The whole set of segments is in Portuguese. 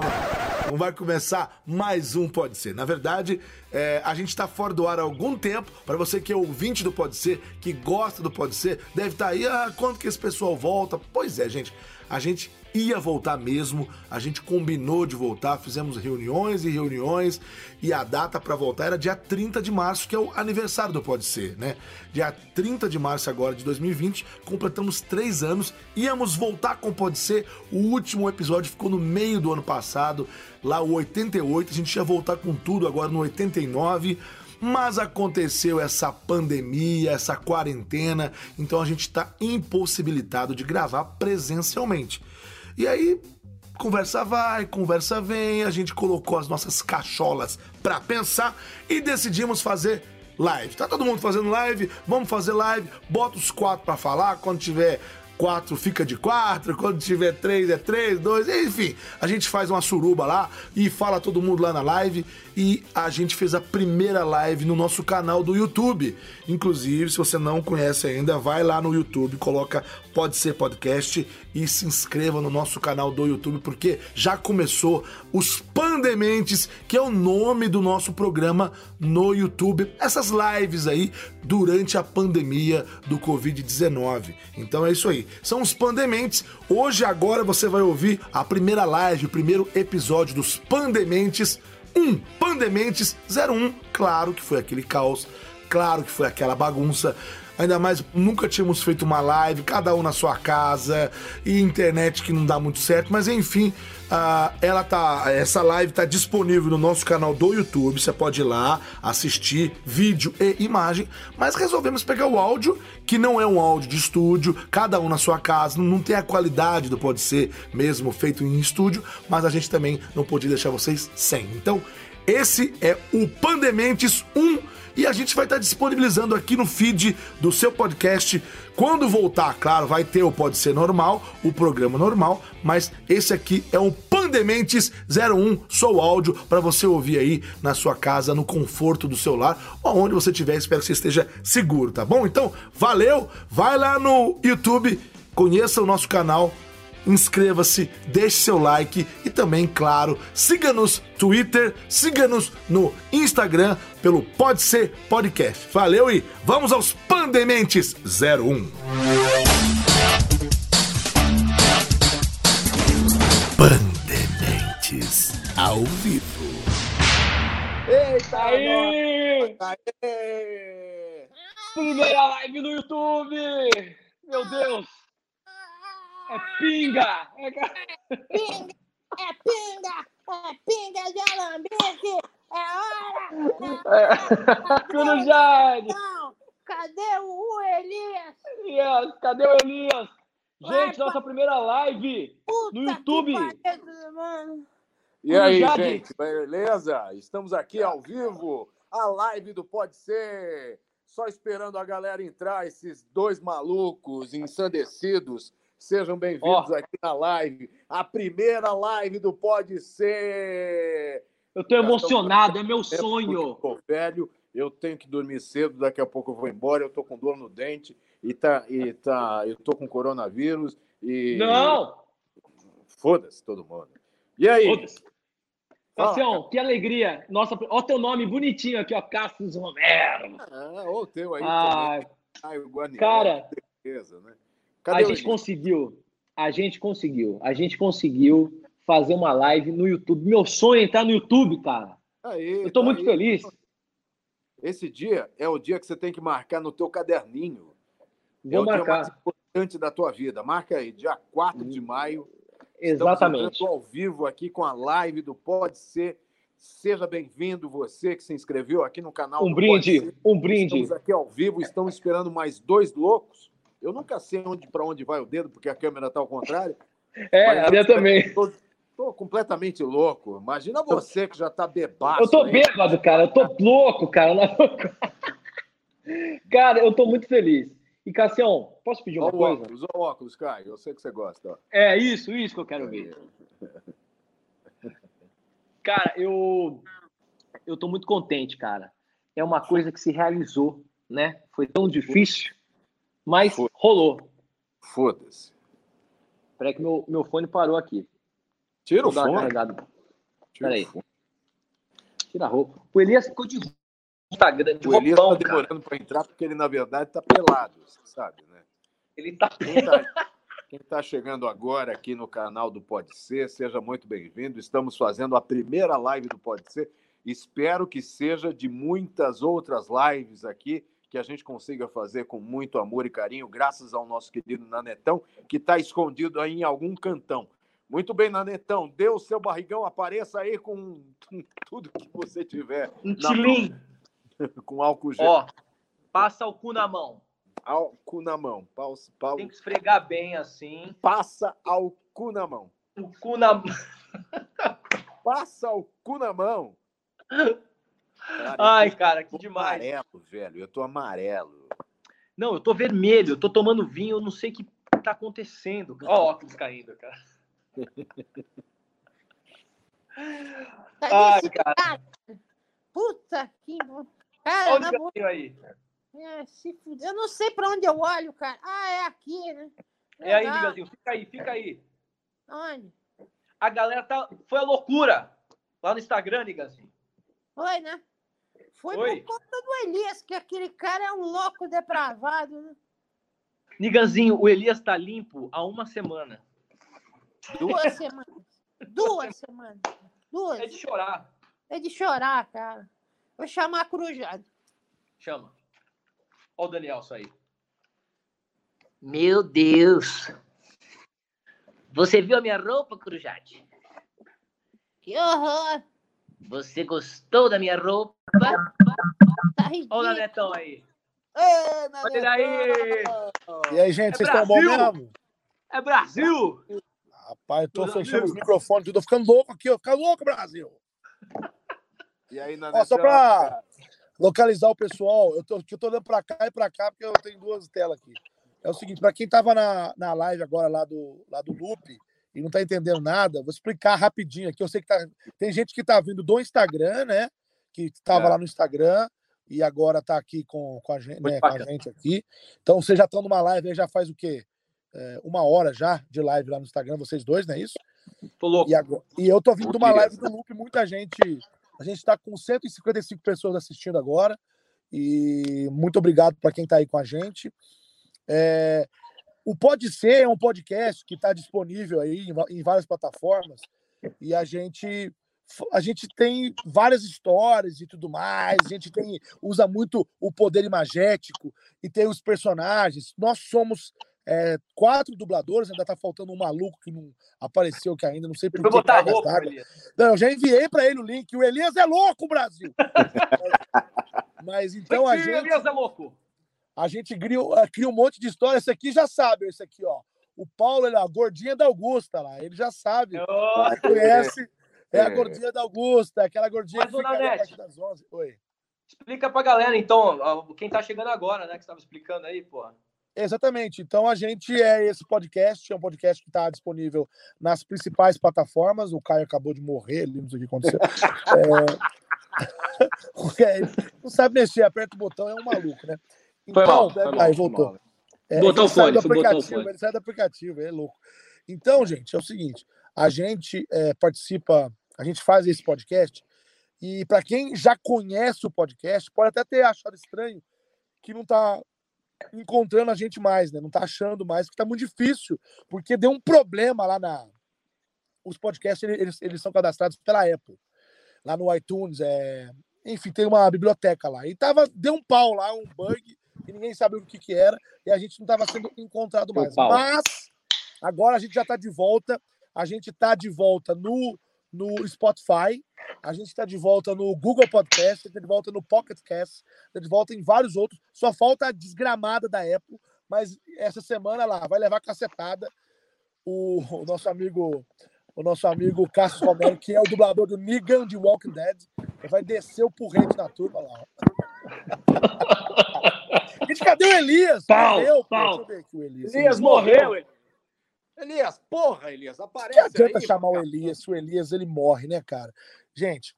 não. Vai começar mais um Pode Ser. Na verdade, é, a gente está fora do ar há algum tempo. Para você que é ouvinte do Pode Ser, que gosta do Pode Ser, deve estar tá aí, ah, quando que esse pessoal volta? Pois é, gente. A gente ia voltar mesmo, a gente combinou de voltar, fizemos reuniões e reuniões e a data para voltar era dia 30 de março, que é o aniversário do Pode Ser, né? Dia 30 de março agora de 2020, completamos três anos, íamos voltar com Pode Ser, o último episódio ficou no meio do ano passado, lá o 88, a gente ia voltar com tudo agora no 89, mas aconteceu essa pandemia, essa quarentena, então a gente está impossibilitado de gravar presencialmente. E aí, conversa vai, conversa vem, a gente colocou as nossas cacholas para pensar e decidimos fazer live. Tá todo mundo fazendo live? Vamos fazer live. Bota os quatro para falar quando tiver quatro fica de quatro, quando tiver três é três, dois, enfim. A gente faz uma suruba lá e fala todo mundo lá na live. E a gente fez a primeira live no nosso canal do YouTube. Inclusive, se você não conhece ainda, vai lá no YouTube, coloca Pode Ser Podcast e se inscreva no nosso canal do YouTube, porque já começou os Pandementes, que é o nome do nosso programa no YouTube. Essas lives aí durante a pandemia do Covid-19. Então é isso aí. São os Pandementes. Hoje, agora, você vai ouvir a primeira live, o primeiro episódio dos Pandementes 1. Pandementes 01. Claro que foi aquele caos, claro que foi aquela bagunça. Ainda mais, nunca tínhamos feito uma live, cada um na sua casa, e internet que não dá muito certo, mas enfim, uh, ela tá. Essa live tá disponível no nosso canal do YouTube. Você pode ir lá assistir vídeo e imagem. Mas resolvemos pegar o áudio, que não é um áudio de estúdio, cada um na sua casa, não tem a qualidade do pode ser mesmo feito em estúdio, mas a gente também não podia deixar vocês sem. Então, esse é o Pandementes 1 e a gente vai estar disponibilizando aqui no feed do seu podcast. Quando voltar, claro, vai ter o Pode Ser Normal, o programa normal, mas esse aqui é um Pandementes 01, sou áudio, para você ouvir aí na sua casa, no conforto do seu lar, onde você estiver, espero que você esteja seguro, tá bom? Então, valeu, vai lá no YouTube, conheça o nosso canal, inscreva-se, deixe seu like e também, claro, siga-nos no Twitter, siga-nos no Instagram pelo Pode Ser Podcast. Valeu e vamos aos Pandementes 01. Pandementes ao vivo. Eita aí! Primeira live no YouTube! Meu Deus! É pinga! É pinga! É pinga! É pinga de alambique! É hora! É. Corujade! Cadê o Elias? Elias, cadê o Elias? Gente, nossa primeira live no YouTube. E aí, gente, beleza? Estamos aqui ao vivo, a live do Pode Ser. Só esperando a galera entrar, esses dois malucos ensandecidos Sejam bem-vindos oh. aqui na live, a primeira live do Pode Ser. Eu estou emocionado, é meu sonho. Estou velho, eu tenho que dormir cedo, daqui a pouco eu vou embora, eu estou com dor no dente e tá, e tá, eu tô com coronavírus e Não! Foda-se todo mundo. E aí? Foda-se. Cassião, que alegria. Nossa, ó teu nome bonitinho aqui, ó, Cassius Romero. Ah, o teu aí ah, também. Ah, o Guarnieri, cara, certeza, né? Cadê a gente conseguiu. A gente conseguiu. A gente conseguiu fazer uma live no YouTube. Meu sonho é entrar no YouTube, cara. Aí, Eu estou tá muito aí. feliz. Esse dia é o dia que você tem que marcar no teu caderninho. Vou é marcar. o dia mais importante da tua vida. Marca aí, dia 4 de maio. Exatamente. ao vivo aqui com a live do Pode Ser. Seja bem-vindo, você que se inscreveu aqui no canal. Um brinde, um brinde. Estamos aqui ao vivo, estamos esperando mais dois loucos eu nunca sei onde para onde vai o dedo, porque a câmera está ao contrário. É, a minha também. Estou completamente louco. Imagina você que já está bebaço. Eu estou bêbado, cara. Eu estou louco, cara. cara, eu estou muito feliz. E, Cassião, posso pedir uma coisa? Óculos, ó óculos, Caio. Eu sei que você gosta. Ó. É isso, isso que eu quero ver. Cara, eu eu tô muito contente, cara. É uma coisa que se realizou, né? Foi tão difícil mas Foda rolou. Foda-se. Peraí que meu, meu fone parou aqui. Tira o fone. Carregado. Peraí. Tira a roupa. O Elias ficou de Instagram, de O Elias roupão, tá demorando para entrar porque ele, na verdade, tá pelado, você sabe, né? Ele tá pelado. Quem está chegando agora aqui no canal do Pode Ser, seja muito bem-vindo. Estamos fazendo a primeira live do Pode Ser. Espero que seja de muitas outras lives aqui que a gente consiga fazer com muito amor e carinho, graças ao nosso querido Nanetão, que está escondido aí em algum cantão. Muito bem, Nanetão, dê o seu barrigão, apareça aí com tudo que você tiver. Um tilim. com álcool gel. Ó, passa o cu na mão. Álcool na mão. Tem que esfregar bem assim. Passa ao cu na mão. O cu na Passa o cu na mão. Cara, Ai, cara, que demais. Amarelo, velho. Eu tô amarelo. Não, eu tô vermelho. Eu tô tomando vinho. Eu não sei o que tá acontecendo. Ó, o óculos caindo, cara. Ai, cara. Puta que. Cara, Onde vou... aí? É, se fuder. Eu não sei pra onde eu olho, cara. Ah, é aqui, né? Legal. É aí, Nigazinho. Fica aí, fica aí. Onde? A galera tá. Foi a loucura. Lá no Instagram, Nigazinho. Foi, né? Foi Oi. por conta do Elias, que aquele cara é um louco depravado, né? Niganzinho, o Elias tá limpo há uma semana. Duas semanas. Duas semanas. Duas. É de chorar. É de chorar, cara. Vou chamar a crujada. Chama. Olha o Daniel aí. Meu Deus. Você viu a minha roupa, Crujade? Que horror. Você gostou da minha roupa? Tá Olha o Nanetão aí. Ei, Olha ele aí. E aí, gente, é vocês estão bom mesmo? É Brasil! Rapaz, eu tô Brasil. fechando os microfones, tô ficando louco aqui, ó. Fica louco, Brasil! E aí, Nanetão? só pra localizar o pessoal, eu tô, eu tô olhando pra cá e pra cá, porque eu tenho duas telas aqui. É o seguinte, para quem tava na, na live agora lá do, lá do Loop, e não está entendendo nada, vou explicar rapidinho aqui. Eu sei que tá, tem gente que está vindo do Instagram, né? Que estava é. lá no Instagram e agora está aqui com, com, a gente, né, com a gente aqui. Então vocês já estão numa live aí, já faz o quê? É, uma hora já de live lá no Instagram, vocês dois, não é isso? Tô louco. E, agora, e eu tô vindo de uma live do Loop, muita gente. A gente está com 155 pessoas assistindo agora. E muito obrigado para quem está aí com a gente. É, o Pode Ser é um podcast que está disponível aí em, várias plataformas e a gente a gente tem várias histórias e tudo mais, a gente tem usa muito o poder imagético e tem os personagens. Nós somos é, quatro dubladores, ainda está faltando um maluco que não apareceu que ainda, não sei por que. botar roupa, Não, eu já enviei para ele o link. O Elias é louco, Brasil! mas, mas então a gente. Elias é louco! A gente cria, eh, cria um monte de história. Esse aqui já sabe, esse aqui, ó. O Paulo, ele, a gordinha da Augusta lá, ele já sabe. Oh, conhece. É a gordinha da Augusta, aquela gordinha Mas, que fica ali a das 11. Oi. Explica pra galera, então, quem tá chegando agora, né, que estava explicando aí, pô. Exatamente. Então a gente é esse podcast, é um podcast que está disponível nas principais plataformas. O Caio acabou de morrer, não sei o que aconteceu. é... não sabe mexer, aperta o botão, é um maluco, né? Então, mal, aí voltou. É, botou o fone, botou o fone. Ele sai do aplicativo, é louco. Então, gente, é o seguinte: a gente é, participa, a gente faz esse podcast, e para quem já conhece o podcast, pode até ter achado estranho que não está encontrando a gente mais, né? Não está achando mais, que está muito difícil, porque deu um problema lá na. Os podcasts eles, eles são cadastrados pela Apple. Lá no iTunes, é... enfim, tem uma biblioteca lá. E tava, deu um pau lá, um bug, e ninguém sabia o que, que era, e a gente não estava sendo encontrado mais. Mas agora a gente já está de volta, a gente está de volta no, no Spotify, a gente está de volta no Google Podcast, está de volta no Pocket Cast, está de volta em vários outros. Só falta a desgramada da Apple, mas essa semana lá vai levar cacetada o, o nosso amigo o nosso amigo Cássio Romero, que é o dublador do Negan de Walking Dead, vai descer o porrete na turma lá. Gente, cadê o Elias? Pau, morreu, pau. Deixa eu ver aqui o Elias. Elias morreu. Elias. Elias, porra, Elias, aparece. Que adianta aí, chamar cara. o Elias se o Elias ele morre, né, cara? Gente,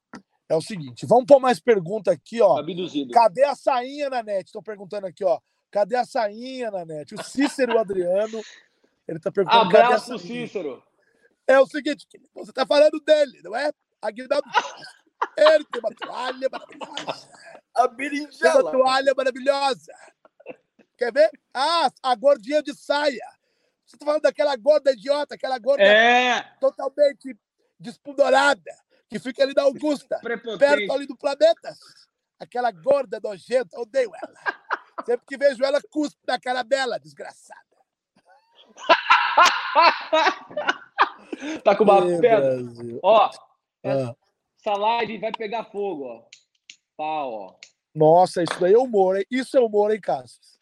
é o seguinte, vamos pôr mais pergunta aqui, ó. Abduzido. Cadê a sainha na net? Estão perguntando aqui, ó. Cadê a sainha na net? O Cícero Adriano, ele tá perguntando. Abraço, Cícero. É o seguinte, você tá falando dele, não é? Aguinaldo Ele tem uma toalha maravilhosa. A berinjela. Tem uma toalha maravilhosa. Quer ver? Ah, a gordinha de saia. Você tá falando daquela gorda idiota, aquela gorda é. totalmente despudorada, que fica ali na Augusta, perto ali do Planetas. Aquela gorda nojenta, odeio ela. Sempre que vejo ela, cuspo na cara dela, desgraçada. tá com uma pedra. Ó, ah. essa live vai pegar fogo, ó. Pau, ó. Nossa, isso daí é humor, hein? Isso é humor, hein, Cassius?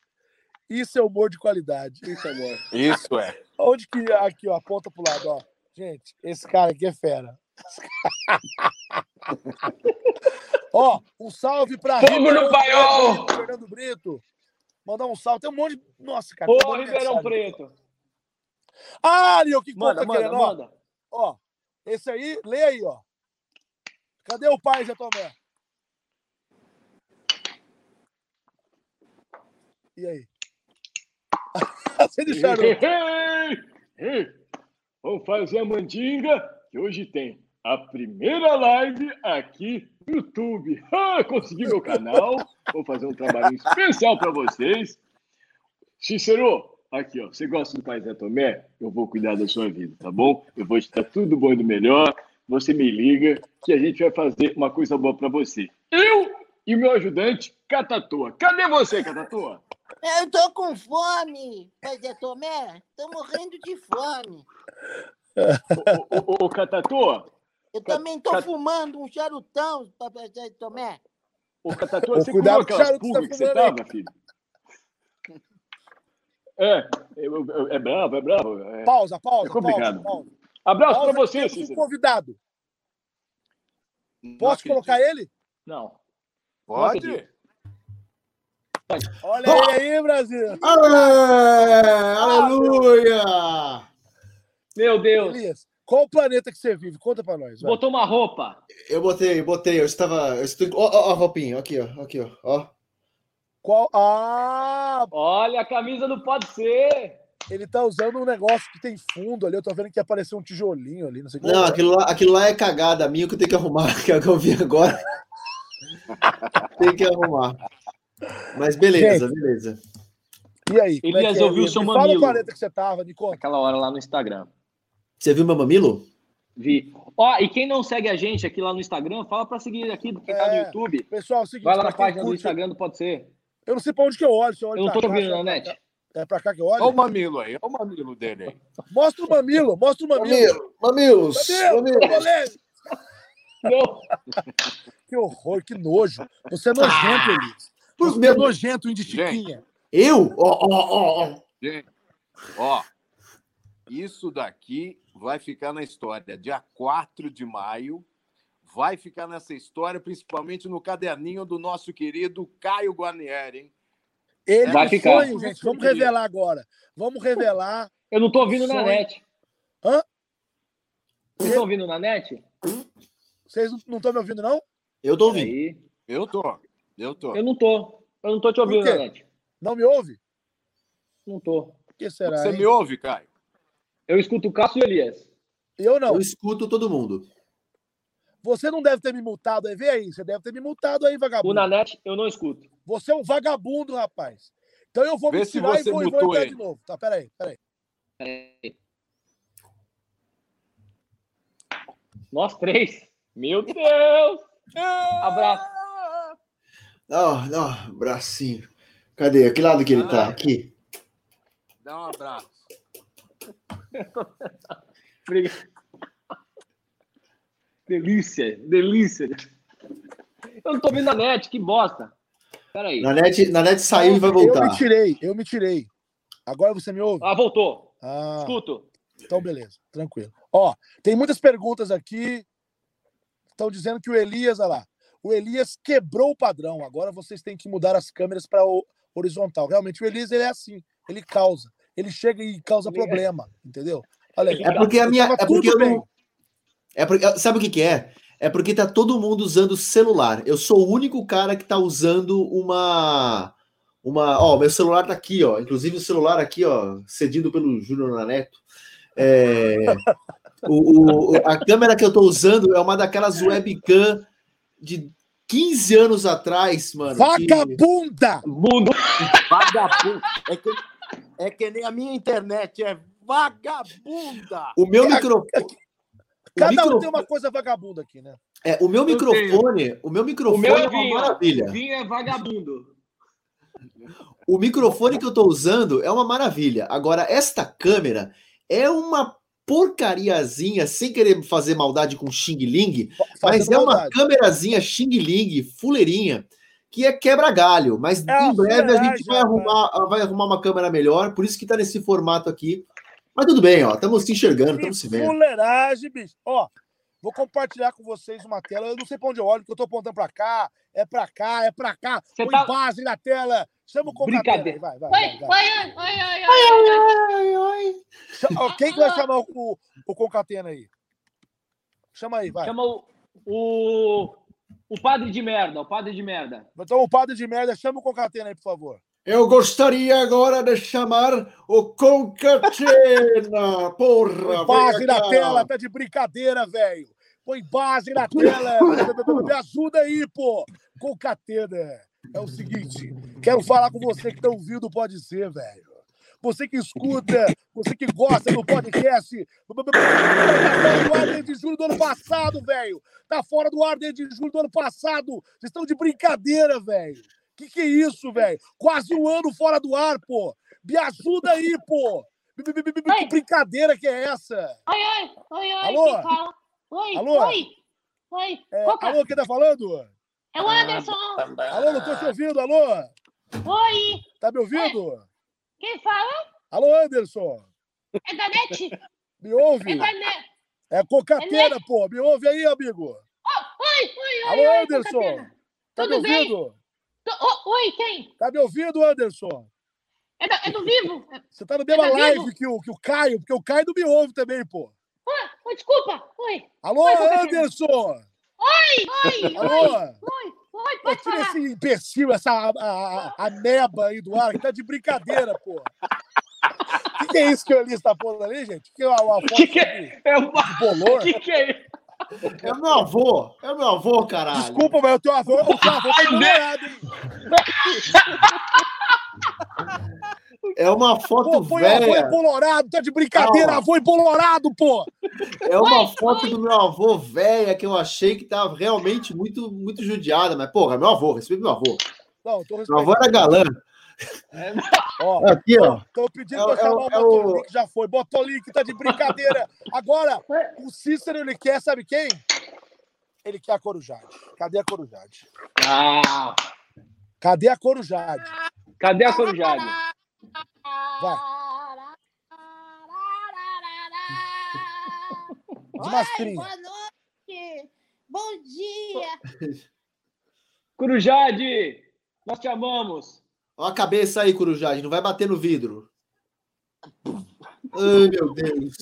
Isso é humor de qualidade. Isso é humor. Isso é. Onde que aqui, ó, aponta pro lado, ó. Gente, esse cara aqui é fera. ó, um salve pra Fogo no paiol! Fernando Brito. Mandar um salve. Tem um monte de. Nossa, cara. Ô, Ribeirão Preto. Ah, Nil, que manda, conta manda, querendo, manda. Ó, esse aí, lê aí, ó. Cadê o pai, Zé Tomé? E aí? Você deixaram. Vamos fazer a mandinga, que hoje tem a primeira live aqui no YouTube. Ah, consegui meu canal. Vou fazer um trabalho especial para vocês. Cícero, aqui, ó. Você gosta do Pai Zé Tomé? Eu vou cuidar da sua vida, tá bom? Eu vou te dar tudo bom e do melhor. Você me liga que a gente vai fazer uma coisa boa para você. Eu e meu ajudante, Catatua. Cadê você, Catatua? Eu tô com fome, Pai Zé Tomé. Tô morrendo de fome. Ô, Catatua, eu também tô Cat... fumando um charutão, Papai Tomé. Ô, Catatua, você comeu aquelas pulgas que você tava, filho? É, é, é, bravo, é bravo. É, pausa, pausa. É complicado. Pausa, pausa. Abraço para você, Cícero. convidado. Posso colocar ele? Não. Pode? Olha oh. aí, Brasil. Ah, aleluia! Meu Deus. Elias, qual o planeta que você vive? Conta pra nós. Vai. Botou uma roupa. Eu botei, botei. Eu estava. Eu estou... Ó, ó, roupinha. Aqui, ó. Aqui, ó. ó. Qual? Ah! Olha, a camisa não pode ser. Ele tá usando um negócio que tem fundo ali. Eu tô vendo que apareceu um tijolinho ali. Não, sei não aquilo, lá, aquilo lá é cagada minha que eu tenho que arrumar, que é o que eu vi agora. tem que arrumar. Mas beleza, Gente, beleza. E aí? Elias, é é? ouviu o seu mamilo. Fala o planeta que você tava, Nico. Aquela hora lá no Instagram. Você viu meu mamilo? Vi. Ó, e quem não segue a gente aqui lá no Instagram, fala para seguir aqui, porque é, tá no YouTube. Pessoal, é o seguinte, Vai lá na página curte, do Instagram do Pode Ser. Eu não sei para onde que eu olho. Se eu, olho eu não tô cá, ouvindo na net. É para cá que eu olho? Olha o mamilo aí, olha o mamilo dele aí. Mostra o mamilo, mostra o mamilo. Mamilos, mamilos. mamilos. Não. que horror, que nojo. Você é nojento, Elias. Você meu... é nojento, Indy Chiquinha. Eu? Ó, ó, ó, ó. Gente, isso daqui vai ficar na história. Dia 4 de maio, vai ficar nessa história, principalmente no caderninho do nosso querido Caio Guarnieri, hein? Ele vai ficar. Sonho, gente. Vamos revelar agora. Vamos revelar. Eu não tô ouvindo na net. Hã? Vocês estão ouvindo na net? Vocês não estão me ouvindo, não? Eu tô ouvindo. Aí. Eu tô. Eu tô. Eu não tô. Eu não tô te ouvindo na net. Não me ouve? Não tô. O que será? Você hein? me ouve, Caio? Eu escuto o Cássio e o Elias. Eu não. Eu escuto todo mundo. Você não deve ter me multado aí. Vê aí. Você deve ter me multado aí, vagabundo. O Nanete, eu não escuto. Você é um vagabundo, rapaz. Então eu vou Vê me tirar e vou, e vou entrar de novo. Tá, peraí, peraí. Peraí. Nós três. Meu Deus! Abraço. Não, não, bracinho. Cadê? Que lado que ele tá? Aqui. Dá um abraço. Obrigado. Delícia, delícia. Eu não tô vendo a net, que bosta. Peraí. Na net, na net saiu e vai voltar. Eu me tirei, eu me tirei. Agora você me ouve? Ah, voltou. Ah, Escuto. Então, beleza, tranquilo. Ó, tem muitas perguntas aqui. Estão dizendo que o Elias, olha lá, o Elias quebrou o padrão. Agora vocês têm que mudar as câmeras para horizontal. Realmente, o Elias ele é assim, ele causa. Ele chega e causa problema, entendeu? Olha. É porque a minha. É porque eu não... É porque, sabe o que, que é? É porque tá todo mundo usando celular. Eu sou o único cara que tá usando uma. Uma. Ó, meu celular tá aqui, ó. Inclusive o celular aqui, ó, cedido pelo Júnior Naneto. É... O, o, a câmera que eu tô usando é uma daquelas webcam de 15 anos atrás, mano. Vagabunda! Que... Bunda! Vagabunda! É que, é que nem a minha internet, é vagabunda! O meu microfone. Cada micro... um tem uma coisa vagabunda aqui, né? É, o meu microfone, o meu microfone o meu é, uma maravilha. O vinho é vagabundo. O microfone que eu tô usando é uma maravilha. Agora, esta câmera é uma porcariazinha, sem querer fazer maldade com Xing Ling, mas é uma câmerazinha Xing Ling, fuleirinha, que é quebra-galho. Mas é em breve a gente vai arrumar, vai arrumar uma câmera melhor, por isso que tá nesse formato aqui. Mas tudo bem, ó, estamos se enxergando, estamos se vendo. Fuleiragem, bicho. Ó, vou compartilhar com vocês uma tela. Eu não sei para onde eu olho, porque eu tô apontando para cá, é para cá, é para cá. Você Põe tá... base na tela. Chama o Brincadeira. Vai, vai, vai, vai. Oi, oi, oi, oi, oi, oi. Quem que vai chamar o, o Concatena aí? Chama aí, vai. Chama o, o, o padre de merda, o padre de merda. Então, o padre de merda, chama o Concatena aí, por favor. Eu gostaria agora de chamar o Concatena, porra! Base na tela, tá de brincadeira, velho. Põe base na tela. Me ajuda aí, pô. Concatena. É o seguinte, quero falar com você que tá ouvindo Pode Ser, velho. Você que escuta, você que gosta do podcast. Tá fora do ar desde julho do ano passado, velho. Tá fora do ar desde julho do ano passado. Vocês estão de brincadeira, velho. Que que é isso, velho? Quase um ano fora do ar, pô. Me ajuda aí, pô. Que brincadeira que é essa? Oi, oi, oi, oi. Alô? Oi, alô? Oi, oi. É, alô, quem tá falando? É o Anderson. Alô, não tô te ouvindo, alô? Oi. Tá me ouvindo? É. Quem fala? Alô, Anderson. É da NET. Me ouve? É da NET. É cocateira, é pô. Me ouve aí, amigo. Oh, oi, oi, Alô, oi, Anderson. Cocateira. Tá Tudo me ouvindo? Bem? Oh, oi, quem? Tá me ouvindo, Anderson? É do, é do Vivo? Você tá no mesma é live que o, que o Caio, porque o Caio não me ouve também, pô. Oh, desculpa. Oi. Alô, oi, Anderson. Oi, oi, Alô? oi, oi, pode Tira esse imbecil, essa a, a, a neba aí do ar, que tá de brincadeira, pô. O que, que, é isso que o Elias tá pondo ali, gente? Que é uma, uma que que é? é uma... de bolor? que, que é isso? É meu avô, é meu avô, caralho. Desculpa, mas o teu avô, o teu avô tá bolorado, hein? É uma foto pô, velha. Avô embolorado, tá de brincadeira, Calma. avô embolorado, pô! É uma foto do meu avô velha que eu achei que tava realmente muito, muito judiada, mas, porra, meu avô, respeito meu avô. Não, tô meu avô era galã. É, ó, Aqui, ó. Tô pedindo é, pra chamar é, o Botolink, já foi. Botolink tá de brincadeira. Agora, o Cícero, ele quer, sabe quem? Ele quer a Corujade. Cadê a Corujade? Ah. Cadê a Corujade? Cadê a Corujade? Vai. De mastrinha. Boa noite. Bom dia. Corujade, nós te amamos. Olha a cabeça aí, Corujade, não vai bater no vidro. Ai, meu Deus.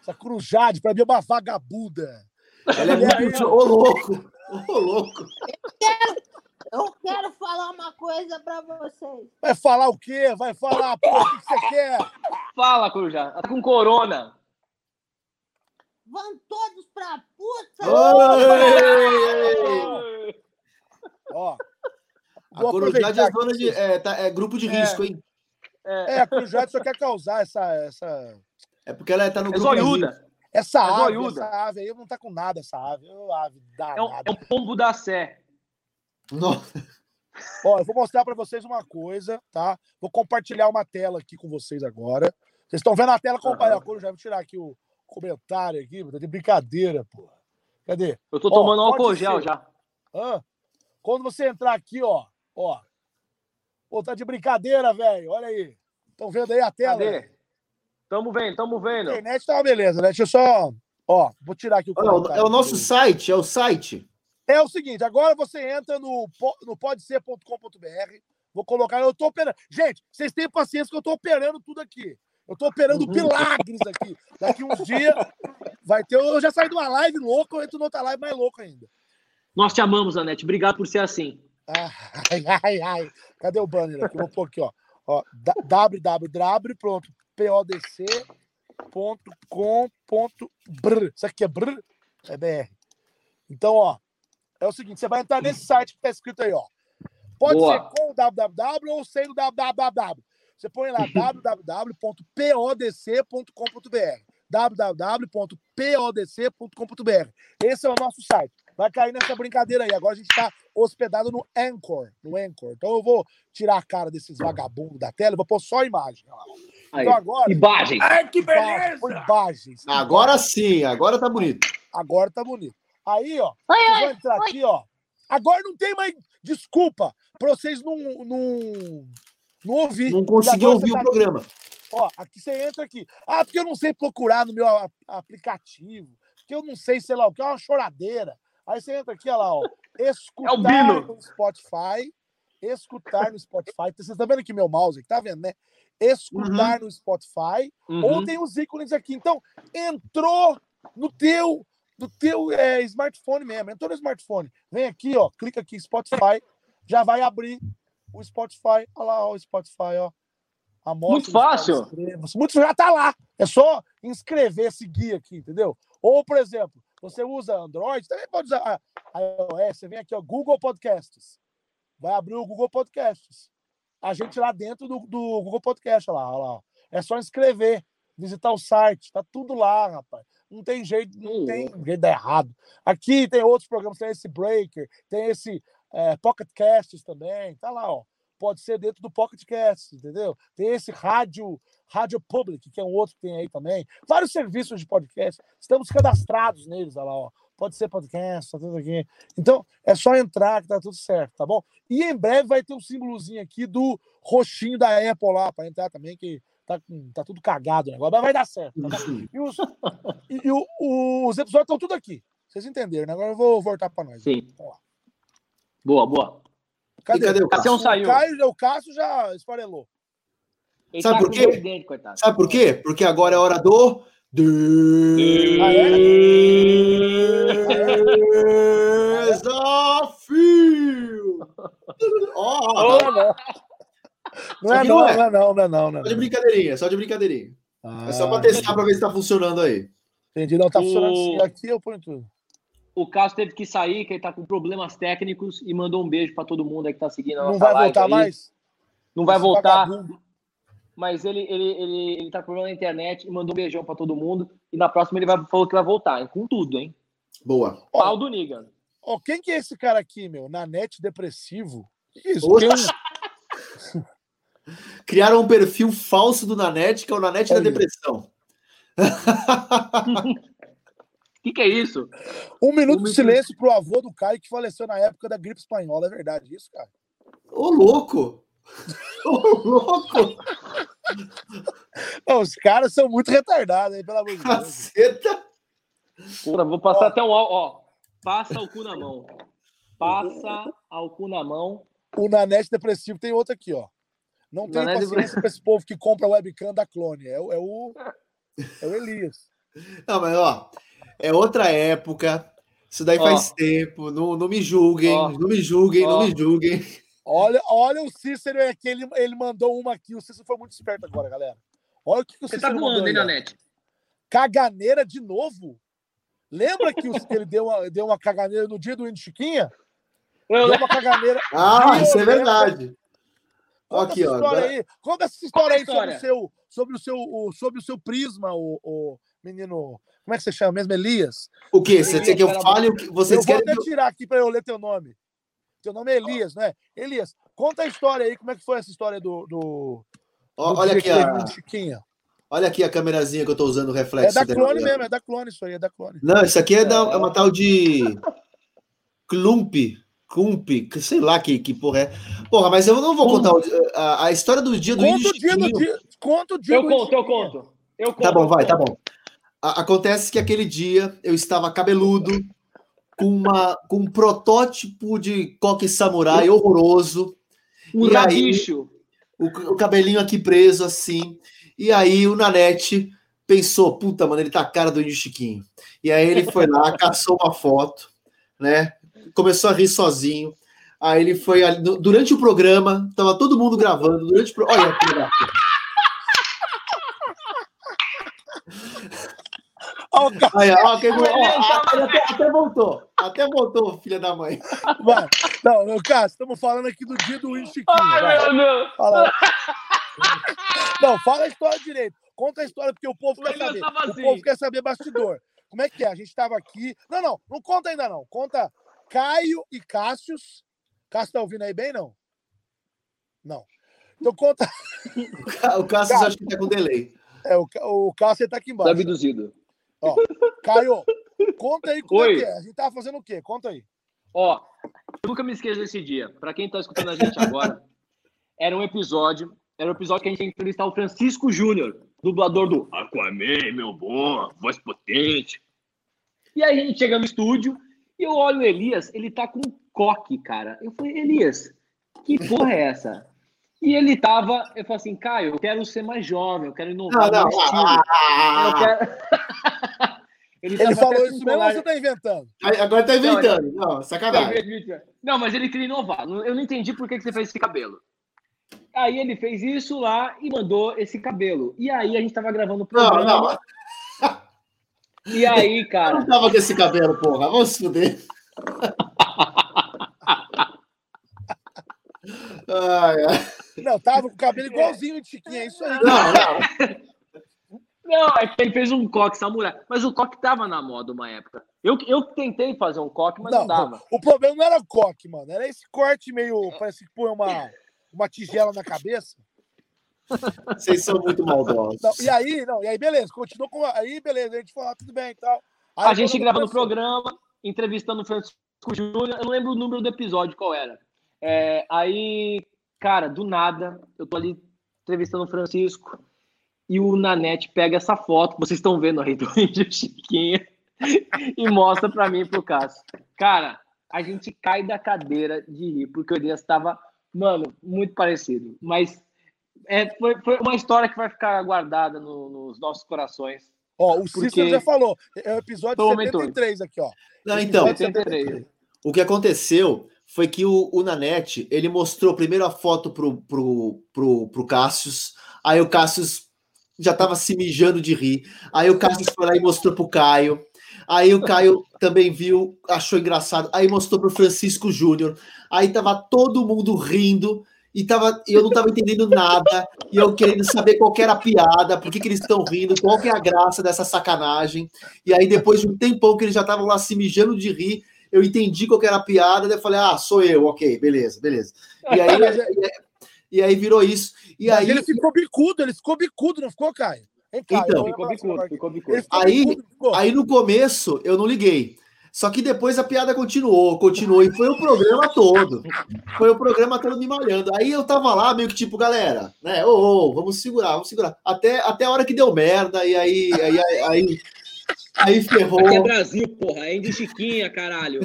Essa Corujade, pra mim, é uma vagabunda. Ela é muito... Ô, louco! Ô, louco! Eu quero, eu quero falar uma coisa pra vocês. Vai falar o quê? Vai falar, pô, o que você quer? Fala, Corujá. Tá com corona. Vão todos pra puta! Ó. A Corujade é, zona de, é, tá, é grupo de é, risco, hein? É, é a Corujade só quer causar essa, essa. É porque ela tá no é grupo de risco. Essa é ave, essa ave aí não tá com nada, essa ave. É, ave é, um, é um pombo da Sé. Nossa. Ó, eu vou mostrar para vocês uma coisa, tá? Vou compartilhar uma tela aqui com vocês agora. Vocês estão vendo a tela compartilhar. Uhum. Já vou tirar aqui o comentário aqui, tá de brincadeira, pô. Cadê? Eu tô tomando ó, álcool gel já. Hã? Quando você entrar aqui, ó, ó. Pô, tá de brincadeira, velho. Olha aí. Estão vendo aí a tela? Cadê? Tamo vendo, tamo vendo. A internet tá uma beleza, né? Deixa eu só. Ó, vou tirar aqui o. é o nosso site, é o site. É o seguinte, agora você entra no, no podeser.com.br. Vou colocar, eu tô operando. Gente, vocês têm paciência que eu tô operando tudo aqui. Eu tô operando uhum. milagres aqui. Daqui uns dias vai ter. Eu já saí de uma live louca, eu entro noutra live mais louca ainda. Nós te amamos, Anete. Obrigado por ser assim. Ai, ai, ai. Cadê o banner aqui? Vou pôr aqui, ó. Ó, www.podc.com.br. Isso aqui é brr? É BR. Então, ó, é o seguinte, você vai entrar nesse site que tá escrito aí, ó. Pode Boa. ser com o www ou sem o www. Você põe lá www.podc.com.br www.podc.com.br. Esse é o nosso site. Vai cair nessa brincadeira aí. Agora a gente está hospedado no Anchor, no Anchor. Então eu vou tirar a cara desses vagabundos da tela, vou pôr só imagem. Então agora. Imagens. Ai, que beleza! Imagens. Agora sim, agora tá bonito. Agora tá bonito. Aí, ó, oi, vocês vão entrar oi. aqui, ó. Agora não tem mais desculpa para vocês não, não, não ouvir. Não conseguir ouvir tá o programa. Aqui. Ó, aqui você entra aqui. Ah, porque eu não sei procurar no meu aplicativo. Porque eu não sei, sei lá o que, é uma choradeira. Aí você entra aqui, olha lá, ó. Escutar é no Spotify. Escutar no Spotify. Vocês estão vendo aqui meu mouse, tá vendo, né? Escutar uhum. no Spotify. Uhum. Ou tem os ícones aqui. Então, entrou no teu, no teu é, smartphone mesmo. Entrou no smartphone. Vem aqui, ó. Clica aqui, Spotify. Já vai abrir o Spotify. Olha lá, ó, o Spotify, ó. Muito fácil. Muito já tá lá. É só inscrever, seguir aqui, entendeu? Ou, por exemplo, você usa Android, também pode usar iOS. Você vem aqui, ó, Google Podcasts. Vai abrir o Google Podcasts. A gente lá dentro do, do Google Podcast, lá, lá. É só inscrever, visitar o site. Tá tudo lá, rapaz. Não tem jeito, não uhum. tem jeito de errado. Aqui tem outros programas, tem esse Breaker, tem esse é, Pocket Casts também. Tá lá, ó pode ser dentro do Pocket Cast, entendeu? Tem esse rádio, rádio Public, que é um outro que tem aí também. Vários serviços de podcast. Estamos cadastrados neles, olha lá, ó. Pode ser podcast, tá tudo aqui. Então, é só entrar que tá tudo certo, tá bom? E em breve vai ter um símbolozinho aqui do roxinho da Apple lá, para entrar também, que tá, tá tudo cagado o negócio, mas vai dar certo. Tá e os, e, e o, os episódios estão tudo aqui. Vocês entenderam, né? Agora eu vou voltar para nós. Sim. Boa, boa. Cadê, cadê o Cássio? saiu. O, Caio, o Cássio já esfarelou. Ele Sabe tá por quê? Dele, Sabe por quê? Porque agora é hora do. Desafio! Oh, não, não. Não é, não, é. não, não, não, não, não. Só de brincadeirinha, só de brincadeirinha. Ah, é só para testar para ver se tá funcionando aí. Entendi, não tá funcionando o... Aqui eu ponho tudo o Cássio teve que sair, que ele tá com problemas técnicos e mandou um beijo para todo mundo aí que tá seguindo a nossa Não vai voltar aí. mais? Não vai voltar. Vagabundo. Mas ele, ele, ele, ele tá com problema na internet e mandou um beijão para todo mundo. E na próxima ele vai, falou que vai voltar, com tudo, hein? Boa. Pau do Nigan. Ó, quem que é esse cara aqui, meu? Nanete depressivo? Que isso? Um... Criaram um perfil falso do Nanete, que é o Nanete da depressão. que, que é isso? Um minuto um de silêncio pro avô do Caio que faleceu na época da gripe espanhola. É verdade isso, cara? Ô, louco! Ô, louco! Não, os caras são muito retardados aí, pelo amor de Deus. Caceta! Pura, vou passar ó, até um. Ó, passa o cu na mão. Passa o cu na mão. O Nanete Depressivo tem outro aqui, ó. Não tem paciência para esse povo que compra webcam da clone. É, é, o, é o Elias. Não, mas ó, é outra época. Isso daí faz tempo. Não, não me julguem, não me julguem, não me julguem. Olha, olha o Cícero aqui, ele, ele mandou uma aqui. O Cícero foi muito esperto agora, galera. Olha o que, que o Você tá Cícero tá voando, hein, Nanete? Caganeira de novo? Lembra que, o, que ele deu uma, deu uma caganeira no dia do Índio Chiquinha? Deu uma caganeira. Ah, isso é verdade. Conta aqui, ó. Aí. Conta essa história aí sobre o seu, sobre o seu, sobre o seu prisma, o, o menino como é que você chama mesmo? Elias? O quê? Você quer que eu fale o que vocês eu querem? Vou até tirar aqui para eu ler teu nome. Teu nome é Elias, né? Elias, conta a história aí. Como é que foi essa história do. do, do olha aqui a. Chiquinha. Olha aqui a câmerazinha que eu estou usando, o reflexo. É da clone mesmo, é da clone isso aí, é da clone. Não, isso aqui é, da, é uma tal de. Clump. Clump, sei lá que, que porra é. Porra, mas eu não vou contar a, a história do dia do Conta o dia do dia. Conta o dia eu conto, eu conto. Eu conto. Tá bom, vai, tá bom. Acontece que aquele dia eu estava cabeludo, com, uma, com um protótipo de coque samurai horroroso. Um rabicho. O, o, cabelinho aqui preso assim. E aí o Nanete pensou: puta, mano, ele tá a cara do Índio Chiquinho. E aí ele foi lá, caçou uma foto, né? Começou a rir sozinho. Aí ele foi ali, durante o programa, tava todo mundo gravando, durante o programa. Olha, Aí, ó, que... ó, até, até, voltou. Até voltou, filha da mãe. Vai. Não, meu Cássio, estamos falando aqui do dia do Win Chiquinho. Ai, meu Deus. Fala. Não, fala a história direito. Conta a história, porque o povo quer saber. Assim. O povo quer saber bastidor. Como é que é? A gente estava aqui. Não, não, não conta ainda não. Conta Caio e Cássius. Cássio tá ouvindo aí bem, não? Não. Então conta. O Cássio acho que tá com delay. É, o, o Cássio tá aqui embaixo. Tá abduzido. Ó, Caio, conta aí como Oi. é que é. A gente tava fazendo o quê? Conta aí. Ó, eu nunca me esqueço desse dia. Para quem tá escutando a gente agora, era um episódio, era um episódio que a gente ia entrevistar o Francisco Júnior, dublador do Aquaman, meu bom, voz potente. E aí a gente chega no estúdio e eu olho o Elias, ele tá com um coque, cara. Eu falei, Elias, que porra é essa? E ele tava, eu falei assim, Caio, eu quero ser mais jovem, eu quero inovar não, não. estilo. Eu quero... ele, ele falou isso mesmo ou você tá inventando? Agora tá inventando. Não, não sacanagem. Não, mas ele queria inovar. Eu não entendi por que você fez esse cabelo. Aí ele fez isso lá e mandou esse cabelo. E aí a gente tava gravando o programa. Não, não. E aí, cara. Eu não tava com esse cabelo, porra. Vamos se fuder. ai, ai. Não, tava com o cabelo igualzinho de Chiquinha, é isso aí. Não, não. Não, é que ele fez um coque samurai. Mas o coque tava na moda uma época. Eu, eu tentei fazer um coque, mas não, não dava. O problema não era o coque, mano. Era esse corte meio. Parece que põe uma, uma tigela na cabeça. Vocês são muito maldosos. Não, e aí, não, e aí, beleza, continuou com. Aí, beleza, a gente falou, ah, tudo bem e tal. Aí, a gente grava no programa, entrevistando o Francisco Júnior. Eu não lembro o número do episódio qual era. É, aí Cara, do nada, eu tô ali entrevistando o Francisco e o Nanete pega essa foto que vocês estão vendo aí do Índio Chiquinha e mostra para mim e pro Cássio. Cara, a gente cai da cadeira de rir, porque o Elias estava, mano, muito parecido. Mas é, foi, foi uma história que vai ficar guardada no, nos nossos corações. Ó, o porque... Cícero já falou, é o episódio Tô 73 aqui, ó. Não, então, 73. o que aconteceu foi que o, o Nanete, ele mostrou primeiro a foto pro, pro, pro, pro Cassius, aí o Cassius já tava se mijando de rir, aí o Cassius foi lá e mostrou pro Caio, aí o Caio também viu, achou engraçado, aí mostrou pro Francisco Júnior, aí tava todo mundo rindo, e tava, eu não tava entendendo nada, e eu querendo saber qual que era a piada, por que, que eles estão rindo, qual que é a graça dessa sacanagem. E aí, depois de um tempão que eles já estavam lá se mijando de rir, eu entendi qual era a piada, daí eu falei, ah, sou eu, ok, beleza, beleza. E aí, e, aí virou isso. E aí, ele ficou bicudo, ele ficou bicudo, não ficou, Caio? Então, ficou bicudo, ficou bicudo. Aí, bicudo, aí no começo eu não liguei. Só que depois a piada continuou, continuou, e foi o programa todo. Foi o programa todo me malhando. Aí eu tava lá, meio que tipo, galera, né? Ô, oh, oh, vamos segurar, vamos segurar. Até, até a hora que deu merda, e aí, aí, aí, aí Aí ferrou. Aqui é Brasil, porra. É de Chiquinha, caralho.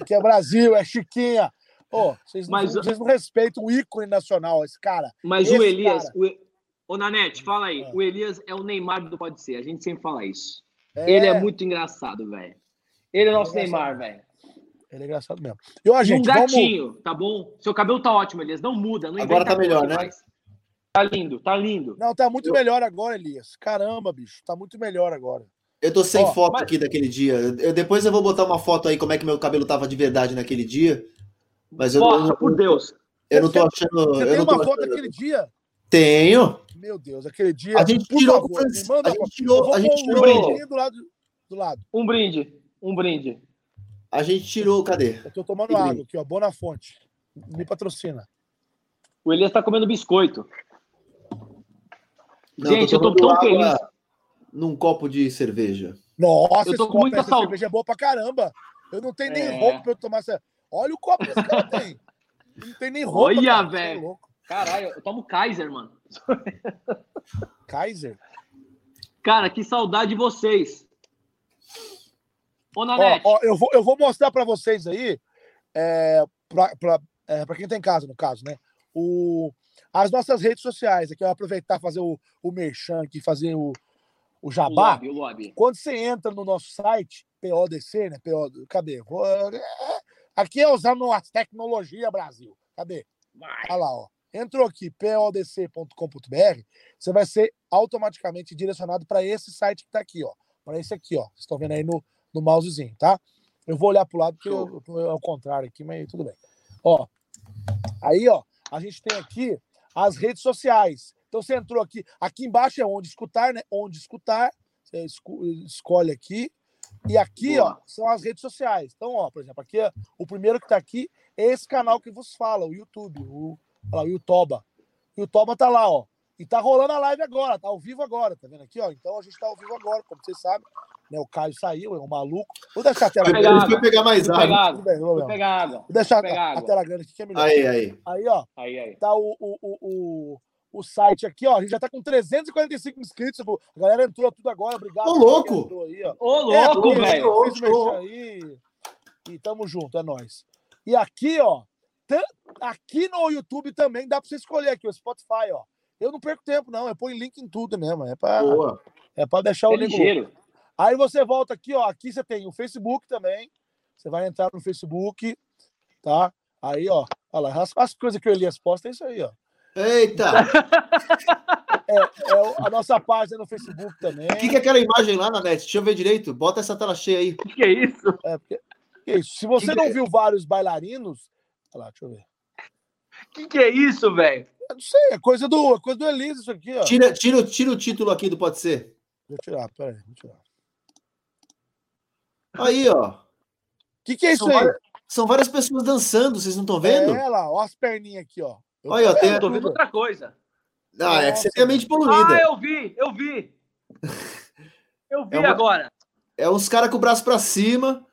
Aqui é Brasil, é Chiquinha. Oh, vocês, mas, não, vocês não respeitam o ícone nacional, esse cara. Mas esse o Elias. Cara... O... Ô, Nanete, fala aí. É. O Elias é o Neymar do Pode Ser. A gente sempre fala isso. É... Ele é muito engraçado, velho. Ele é nosso é Neymar, velho. Ele é engraçado mesmo. E, ó, gente, um gatinho, vamos... tá bom? Seu cabelo tá ótimo, Elias. Não muda. Não Agora tá melhor, né? Faz. Tá lindo, tá lindo. Não, tá muito Eu... melhor agora, Elias. Caramba, bicho. Tá muito melhor agora. Eu tô sem oh, foto mas... aqui daquele dia. Eu, depois eu vou botar uma foto aí como é que meu cabelo tava de verdade naquele dia. Mas eu, Porra, eu, por Deus. Eu não tô achando. Você eu tem não uma foto achando... daquele dia? Tenho. Meu Deus, aquele dia. A gente tirou. Favor, a gente tirou. A gente tirou. Um brinde. Do lado, do lado. Um brinde. Um brinde. A gente tirou. Cadê? Eu tô tomando água aqui, ó. Boa na fonte. Me patrocina. O Elias tá comendo biscoito. Não, gente, eu tô tão feliz num copo de cerveja. Nossa, eu tô com muita saudade. cerveja é boa pra caramba. Eu não tenho nem é. roupa pra eu tomar essa. Olha o copo que esse cara tem. Não tem nem roupa. Olha, velho. Caralho, eu tomo Kaiser, mano. Kaiser? Cara, que saudade de vocês. Ô, Nanete. Ó, ó, eu, vou, eu vou mostrar pra vocês aí, é, pra, é, pra quem tem casa, no caso, né? O, as nossas redes sociais. Aqui eu vou aproveitar fazer o, o merchan aqui, fazer o, o jabá, o lobby, o lobby. quando você entra no nosso site, PODC, né? PO, cadê? Aqui é usando as tecnologias, Brasil. Cadê? Vai. Olha lá, ó. Entrou aqui, podc.com.br, você vai ser automaticamente direcionado para esse site que está aqui, ó. Para esse aqui, ó. Vocês estão vendo aí no, no mousezinho, tá? Eu vou olhar para o lado porque eu, eu, ao contrário aqui, mas tudo bem. Ó, aí, ó, a gente tem aqui as redes sociais. Então você entrou aqui, aqui embaixo é onde escutar, né? Onde escutar. Você escolhe aqui. E aqui, Boa. ó, são as redes sociais. Então, ó, por exemplo, aqui o primeiro que está aqui é esse canal que vos fala, o YouTube, o, ó, o Yutoba. O Yutoba tá lá, ó. E tá rolando a live agora, tá ao vivo agora, tá vendo aqui, ó? Então a gente tá ao vivo agora, como vocês sabem. Né? O Caio saiu, é um maluco. Vou deixar a tela grande. Foi pegar mais água. Bem, vou pegar água. Vou deixar a, a, tela grande aqui que é melhor. Aí, aí. Aí, ó. Aí, aí. Tá o, o, o, o, site aqui, ó. A gente já tá com 345 inscritos. A galera entrou tudo agora. Obrigado. Ô, louco! Aí, ó. Ô, louco, é, velho. Aí. E tamo junto, é nóis. E aqui, ó. Aqui no YouTube também dá pra você escolher aqui, o Spotify, ó. Eu não perco tempo, não. Eu ponho link em tudo mesmo. É pra, Boa. É pra deixar é o link. Ligeiro. Aí você volta aqui, ó. Aqui você tem o Facebook também. Você vai entrar no Facebook, tá? Aí, ó. Olha lá, as, as coisas que o Elias posta é isso aí, ó. Eita! É, é a nossa página no Facebook também. O que, que é aquela imagem lá na net? Deixa eu ver direito. Bota essa tela cheia aí. O que, que, é isso? É, porque, que é isso? Se você que não é? viu vários bailarinos. Olha lá, deixa eu ver. O que, que é isso, velho? Não sei, é coisa do, é coisa do Elias isso aqui, ó. Tira, tira, tira o título aqui do Pode Ser. Vou tirar, peraí, vou tirar. Aí, ó. O que, que é isso são aí? são várias pessoas dançando, vocês não estão vendo? É, lá, ó as perninhas aqui, ó. Eu Olha, tô, tem... eu tô vendo outra coisa. Ah, é que você tem a mente poluída. Ah, eu vi, eu vi. Eu vi é uma... agora. É uns caras com o braço pra cima,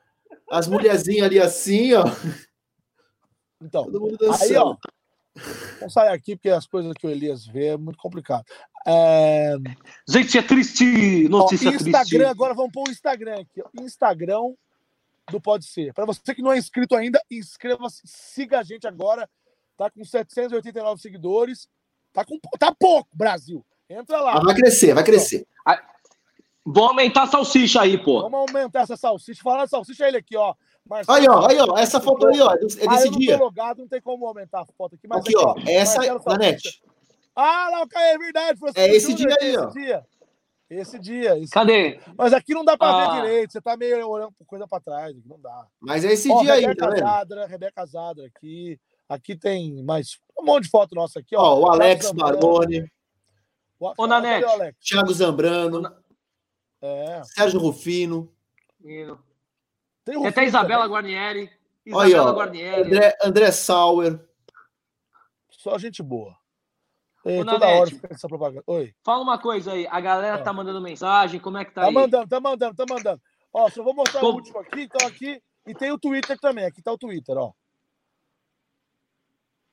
as mulherzinhas ali assim, ó. Então, aí, ó. Vamos sair aqui, porque as coisas que o Elias vê é muito complicado. É... Gente, é triste. Notícia ó, Instagram, triste. agora vamos pôr o Instagram aqui. Ó. Instagram do Pode Ser. Para você que não é inscrito ainda, inscreva-se, siga a gente agora. Tá com 789 seguidores. Tá, com, tá pouco, Brasil. Entra lá. vai crescer, vai crescer. Vamos aumentar a salsicha aí, pô. Vamos aumentar essa salsicha. Falar salsicha, ele aqui, ó. Marcelo, aí, ó, aí, ó. Essa foto aí, ó. É desse ah, dia. Logado, não tem como aumentar a foto aqui. Mas aqui, aqui ó. Essa na net. Ah, lá, o Caio, é verdade. É esse dia aí, ó. Dia. Esse dia. Esse Cadê? Dia. Mas aqui não dá pra ah. ver direito. Você tá meio olhando coisa pra trás. Não dá. Mas é esse ó, dia Rebeca aí, tá Zadra, Rebeca Zadra aqui. Aqui tem mais um monte de foto nossa aqui, ó. ó o Alex Barbone. O Nanete. Thiago Zambrano. É. Sérgio Rufino. Tem, tem até Isabela Guarnieri. Isabela Olha, Guarnieri. André, André Sauer. Só gente boa. Ei, toda hora fica essa propaganda. Oi. Fala uma coisa aí. A galera tá mandando mensagem. Como é que tá, tá aí? Tá mandando, tá mandando, tá mandando. Ó, só vou mostrar Como... o último aqui. Então aqui. E tem o Twitter também. Aqui tá o Twitter, ó.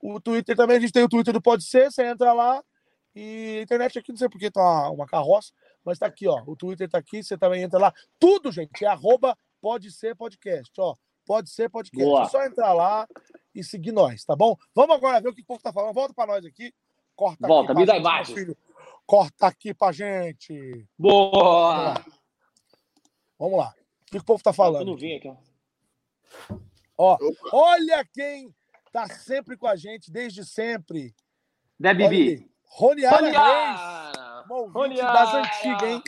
O Twitter também, a gente tem o Twitter do Pode Ser, você entra lá e a internet aqui, não sei porque tá uma carroça, mas tá aqui, ó. O Twitter tá aqui, você também entra lá. Tudo, gente, é arroba Pode Ser Podcast, ó. Pode Ser Podcast. Boa. É só entrar lá e seguir nós, tá bom? Vamos agora ver o que o povo tá falando. Volta pra nós aqui. Corta Volta, aqui me dá imagem. Filho. Corta aqui pra gente. Boa! Vamos lá. Vamos lá. O que o povo tá falando? Eu não vim aqui, ó. Ó, olha quem tá sempre com a gente, desde sempre. Né, Bibi? Roniara Reis. Roniara. das antigas, hein?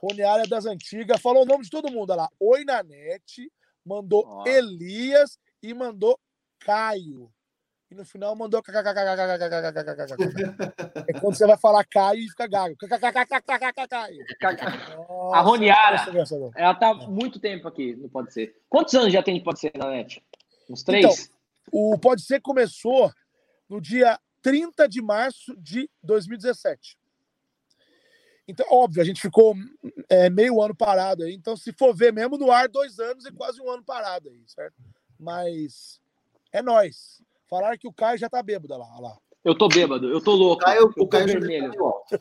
Roniara das antigas. Falou o nome de todo mundo. Olha lá. Oi, Nanete. Mandou oh. Elias e mandou Caio. E no final mandou. É quando você vai falar Caio e fica gago. A Roniara, ela tá muito tempo aqui, não pode ser. Quantos anos já tem de Pode Ser na net? Uns três? Então, o Pode Ser começou no dia 30 de março de 2017. Então, óbvio, a gente ficou é, meio ano parado aí. Então, se for ver mesmo no ar, dois anos e quase um ano parado aí, certo? Mas é nós. Falaram que o Caio já tá bêbado lá. lá. Eu tô bêbado, eu tô louco. Caio, eu o Caio vermelho. Tá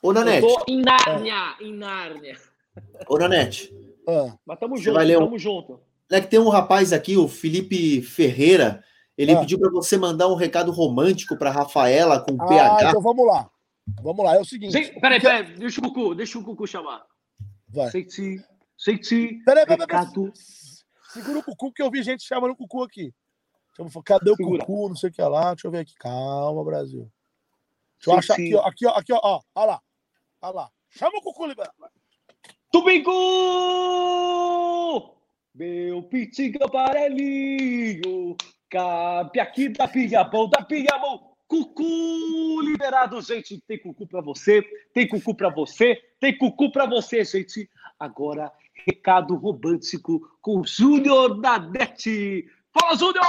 Ô, Nanete. Eu tô em Nárnia, é. em Nárnia. Ô, Nanete. Ah. Mas tamo junto, um... tamo junto. É que tem um rapaz aqui, o Felipe Ferreira, ele ah. pediu para você mandar um recado romântico para Rafaela com ah, PH. Então vamos lá. Vamos lá, é o seguinte. Sim, peraí, peraí, deixa o Cucu, deixa o Cucu chamar. Vai. Sente, sente. Peraí, peraí, peraí. Segura o cucu, que eu vi gente chamando o cucu aqui. Cadê o cucu? Não sei o que lá. Deixa eu ver aqui. Calma, Brasil. Deixa eu sim, achar sim. aqui, ó. Aqui, ó. Aqui, ó. ó. Olha lá. Olha lá. Chama o cucu, libera. Tubicu! Meu pitinho amarelinho, cabe aqui da piabão, da. Cucu liberado, gente. Tem cucu para você, tem cucu para você, tem cucu para você, gente. Agora, recado romântico com o Júnior Nadete. Fala, Júnior!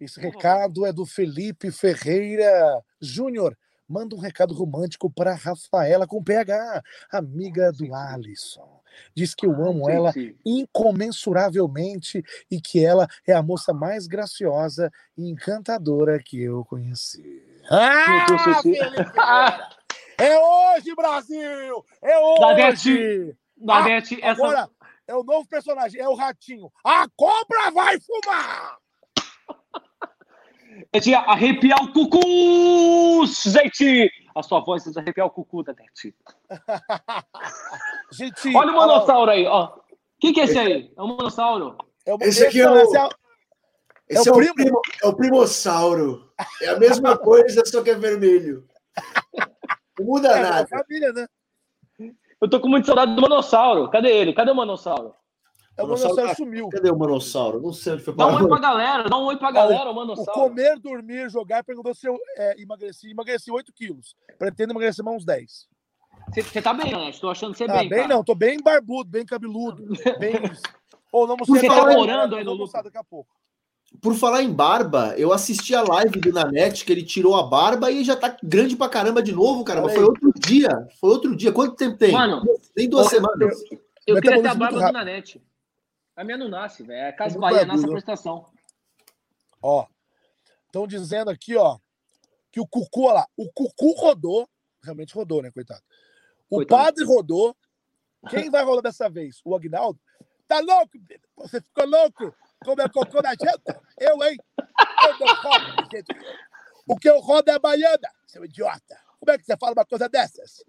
Esse recado é do Felipe Ferreira Júnior. Manda um recado romântico para Rafaela com PH, amiga do Alisson. Diz que eu amo ela incomensuravelmente e que ela é a moça mais graciosa e encantadora que eu conheci. Ah, é hoje, Brasil! É hoje! Dadete, ah, agora essa... é o novo personagem, é o ratinho. A cobra vai fumar! É de arrepiar o cucu, gente! A sua voz é de arrepiar o cucu, Dadete. gente, Olha o manossauro aí, ó. Quem que é esse aí? É um manossauro? É esse aqui é o... Esse é, o, é primo? primo? é o primossauro. É a mesma coisa, só que é vermelho. Não muda é, nada. Família, né? Eu tô com muita saudade do manossauro. Cadê ele? Cadê o manossauro? É, o Manossauro, Manossauro sumiu. Cadê o Manossauro? Não sei onde foi Dá um oi pra galera, dá um oi pra galera, o Manossauro. O comer, dormir, jogar, perguntou se eu é, emagreci. Emagreci 8 quilos. Pretendo emagrecer mais uns 10. Você tá bem, né? Estou achando você tá bem. bem, cara. não. Tô bem barbudo, bem cabeludo. bem. Ou não Você tá morando aí no Lucas? Daqui a pouco. Por falar em barba, eu assisti a live do Nanete, que ele tirou a barba e já tá grande pra caramba de novo, cara. Mas foi outro dia. Foi outro dia. Quanto tempo tem? Mano, nem duas semanas. Eu, eu queria ter a barba do Nanete. A minha não nasce, velho. É a Casa Bahia, nossa prestação. Ó, estão dizendo aqui, ó, que o Cucu, olha lá, o Cucu rodou, realmente rodou, né, coitado. O coitado. padre rodou. Quem vai rodar dessa vez? O Agnaldo? Tá louco? Você ficou louco? Como é cocô na janta? Eu, hein? Eu não rodo, gente. O que eu rodo é a baiana, seu idiota. Como é que você fala uma coisa dessas?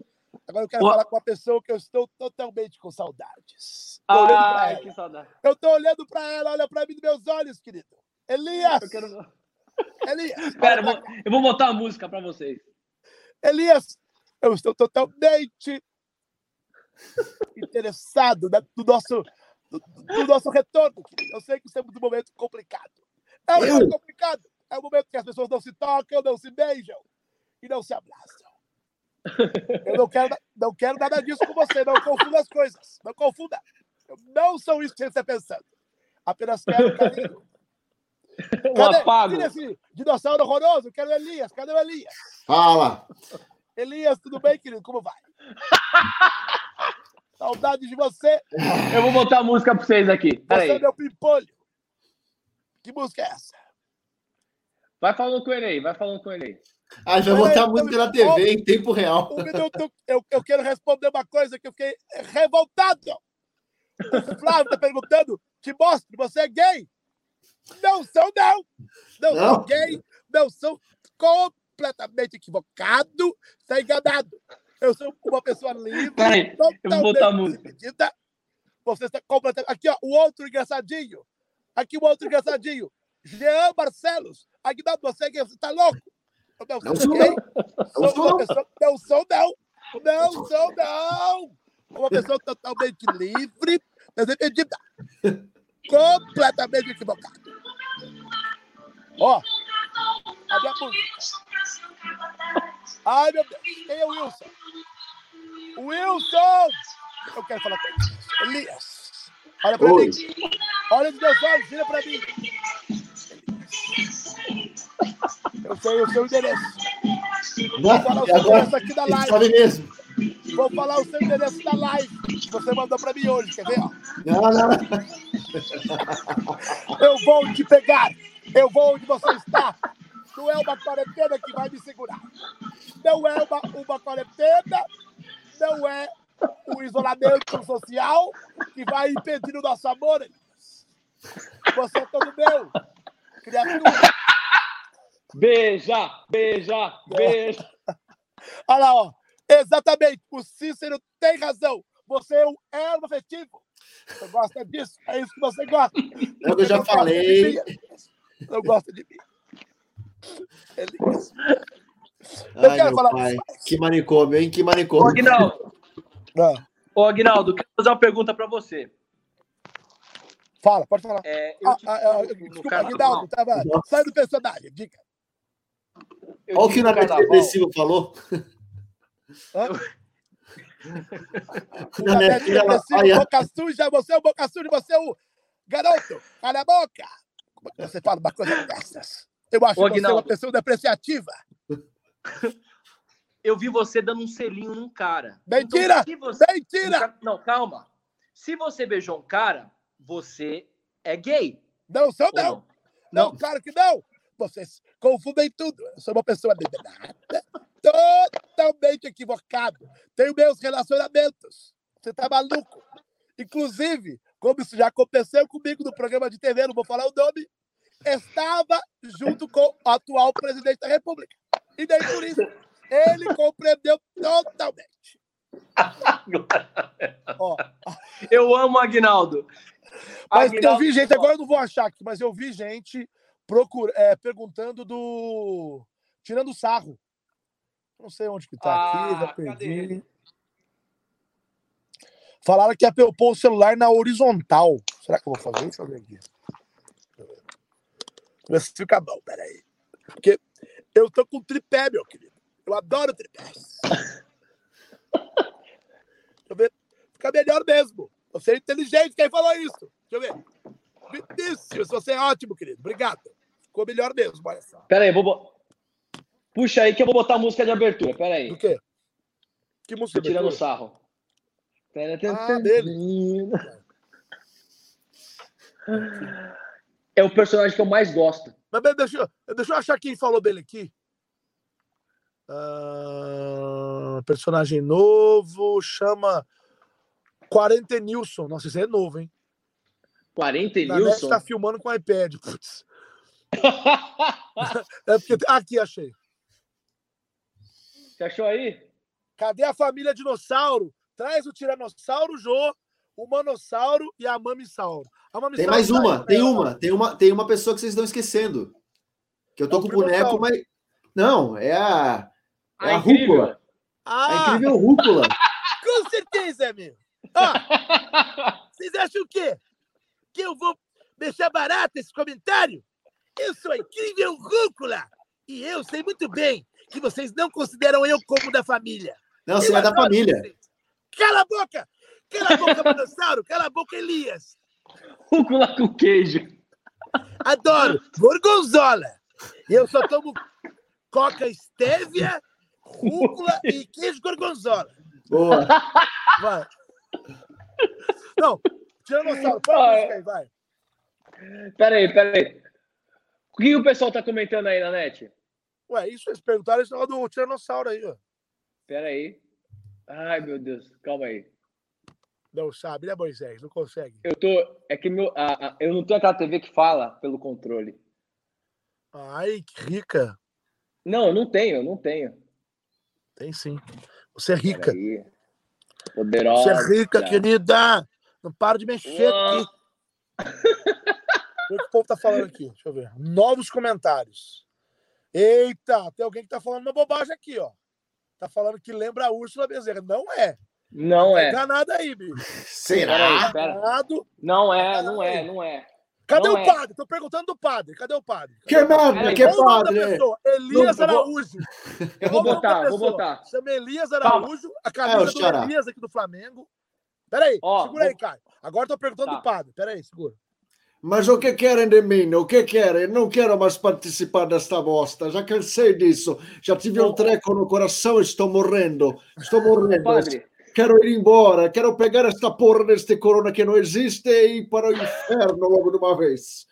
Agora eu quero falar com uma pessoa que eu estou totalmente com saudades. Tô ah, que saudade. Eu estou olhando para ela, olha para mim nos meus olhos, querido. Elias! Eu quero... Elias! Espera, eu vou, eu vou botar a música para vocês. Elias, eu estou totalmente interessado no nosso, do, do nosso retorno. Eu sei que estamos num momento complicado. É um momento complicado. É um momento que as pessoas não se tocam, não se beijam e não se abraçam. Eu não quero, não quero nada disso com você. Não confunda as coisas. Não confunda. Eu não sou isso que você está pensando. Apenas quero carinho. Cadê, apago. esse dinossauro horroroso? Quero Elias. Cadê o Elias? Fala. Elias, tudo bem, querido? Como vai? Saudade de você. Eu vou botar a música para vocês aqui. Pera você aí. é meu pimpolho. Que música é essa? Vai falando com ele aí, vai falando com ele aí. Ah, já botar a música na TV em tempo real. Um minuto, eu, eu quero responder uma coisa que eu fiquei revoltado. O Flávio está perguntando: te mostro, você é gay? Não sou, não. Não, não. sou gay, não sou completamente equivocado, está enganado. Eu sou uma pessoa livre. Peraí, eu vou botar a música. Você está completamente. Aqui, ó, o outro engraçadinho. Aqui, o outro engraçadinho. Jean Barcelos. Aqui, não, você é gay, você está louco? Não, não sou, não. Não sou, uma pessoa, não sou, não. Não sou, não. Uma pessoa totalmente livre, desentendida. Completamente equivocada. Ó, a minha música. Ai, meu Deus. Quem é o Wilson? Wilson! Eu quero falar com ele. Elias. Olha pra Oi. mim. Olha os meus olhos, vira pra mim. Eu sei o seu endereço. Vou falar o seu endereço aqui da live. Sabe mesmo. Vou falar o seu endereço da live que você mandou para mim hoje, quer ver? Não, não. Eu vou te pegar. Eu vou onde você está. Não é uma quarentena que vai me segurar. Não é uma, uma quarentena. Não é o isolamento social que vai impedir o nosso amor. Você é todo meu. Criatura. Beija, beija, beija. Olha lá, ó. Exatamente. O Cícero tem razão. Você é um erro afetivo. Você gosta disso? É isso que você gosta. O que eu já falei. Não gosta de mim. Elias. Eu Ai, quero falar. Pai. Que manicômio, hein? Que manicômio. Ô, Aguinaldo. Ah. Ô, Aguinaldo, quero fazer uma pergunta para você. Fala, pode falar. É, eu ah, ah, ah desculpa, Aguinaldo, tava... sai do personagem, dica. Olha o que o Depressivo falou. Hã? Depressivo, boca suja, você é o boca suja, você é o garoto, cala a boca. Como é que você fala uma coisa dessas? Eu acho Ô, que você é uma pessoa depreciativa. Eu vi você dando um selinho num cara. Mentira! Então, você... Mentira! Não, calma. Se você beijou um cara, você é gay. Não sou, não. não. Não, não, claro que não. Vocês confundem tudo. Eu sou uma pessoa liberada, totalmente equivocado. Tenho meus relacionamentos. Você tá maluco? Inclusive, como isso já aconteceu comigo no programa de TV, não vou falar o nome, estava junto com o atual presidente da República. E daí por isso, ele compreendeu totalmente. Ó. Eu amo o Agnaldo. Mas Aguinaldo, eu vi gente, agora eu não vou achar aqui, mas eu vi gente procura, é, perguntando do. Tirando sarro. Não sei onde que tá ah, aqui, já perdi. Falaram que ia pôr o celular na horizontal. Será que eu vou fazer? Deixa eu ver aqui. Se fica bom, peraí. Porque eu tô com tripé, meu querido. Eu adoro tripés. Deixa eu ver. Fica melhor mesmo. Você é inteligente, quem falou isso? Deixa eu ver. Vinícius, você é ótimo, querido. Obrigado. Ficou melhor mesmo, olha só. Pera aí, vou... Puxa aí que eu vou botar a música de abertura. Pera aí. Do quê? Que música de Tirando sarro. Pera, ah, dele. É o personagem que eu mais gosto. Mas deixa, deixa eu achar quem falou dele aqui. Uh, personagem novo, chama 40 Nilson. Nossa, esse é novo, hein? 40 Nilson? tá filmando com o iPad. Putz. é porque. Aqui, achei. Você achou aí? Cadê a família dinossauro? Traz o Tiranossauro Jô, o Manossauro e a Mamissauro. A Mamissauro tem mais uma, tem uma, tem uma, tem uma pessoa que vocês estão esquecendo. Que eu tô é com o boneco, mas. Não, é a. É a, a rúcula. Ah. A incrível rúcula. com certeza, meu. Ó, vocês acham o quê? Que eu vou deixar barato esse comentário? Eu sou a incrível rúcula! E eu sei muito bem que vocês não consideram eu como da família. Não, você é da família. Vocês. Cala a boca! Cala a boca, Manossauro! Cala a boca, Elias! Rúcula com queijo. Adoro! Gorgonzola! Eu só tomo coca estévia, rúcula e queijo gorgonzola. Boa! Vai. Não, Tiranossauro, põe a música aí, vai. Peraí, peraí. O que o pessoal tá comentando aí na net? Ué, isso, eles perguntaram isso do Tiranossauro aí, ó. Peraí. Ai, meu Deus, calma aí. Não sabe, né, Moisés? Não consegue. Eu tô. É que meu, a, a, eu não tenho aquela TV que fala pelo controle. Ai, que rica. Não, eu não tenho, eu não tenho. Tem sim. Você é rica. Poderosa. Você é rica, querida. Não para de mexer aqui. o que o povo tá falando aqui? Deixa eu ver. Novos comentários. Eita, tem alguém que tá falando uma bobagem aqui, ó. Tá falando que lembra a Úrsula Bezerra. Não é. Não é. Enganado aí, bicho. Será? Enganado. Não é, não é, não é. Cadê não o é. padre? Tô perguntando do padre. Cadê o padre? Que merda, que padre? Elias Araújo. Eu vou botar, vou botar. Chama Elias Araújo, a camisa é, do Elias aqui do Flamengo. Peraí, Ó, segura vou... aí, Caio. Agora tô perguntando tá. do padre. Peraí, segura. Mas o que querem de mim? O que querem? Não quero mais participar desta bosta. Já cansei disso. Já tive um treco no coração e estou morrendo. Estou morrendo. Padre. Quero ir embora. Quero pegar esta porra deste corona que não existe e ir para o inferno logo de uma vez.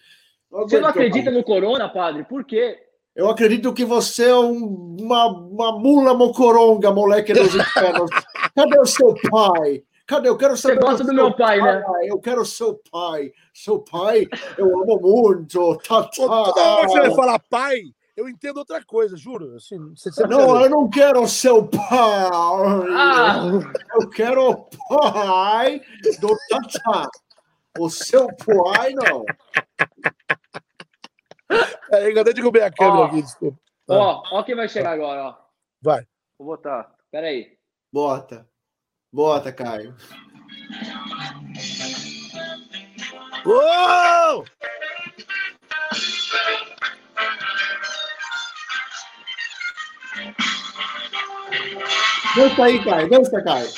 Não você não acredita mais. no corona, padre? Por quê? Eu acredito que você é um, uma, uma mula mocoronga, moleque dos infernos. Cadê o seu pai? Cadê? Eu quero saber. Você gosta do meu pai, pai, né? Eu quero seu pai. Seu pai, eu amo muito. Tá, tá. Toda hora você vai falar pai, eu entendo outra coisa, juro. Assim, você, você não, eu não quero o seu pai. Ah. Eu quero o pai do Tata. O seu pai, não. Peraí, cadê de comer a câmera ó, aqui? Desculpa. Ó, ó quem vai chegar agora, ó. Vai. Vou botar. Peraí. Bota. Bota, Caio. Uou! Dança aí, Caio. Dança, Caio.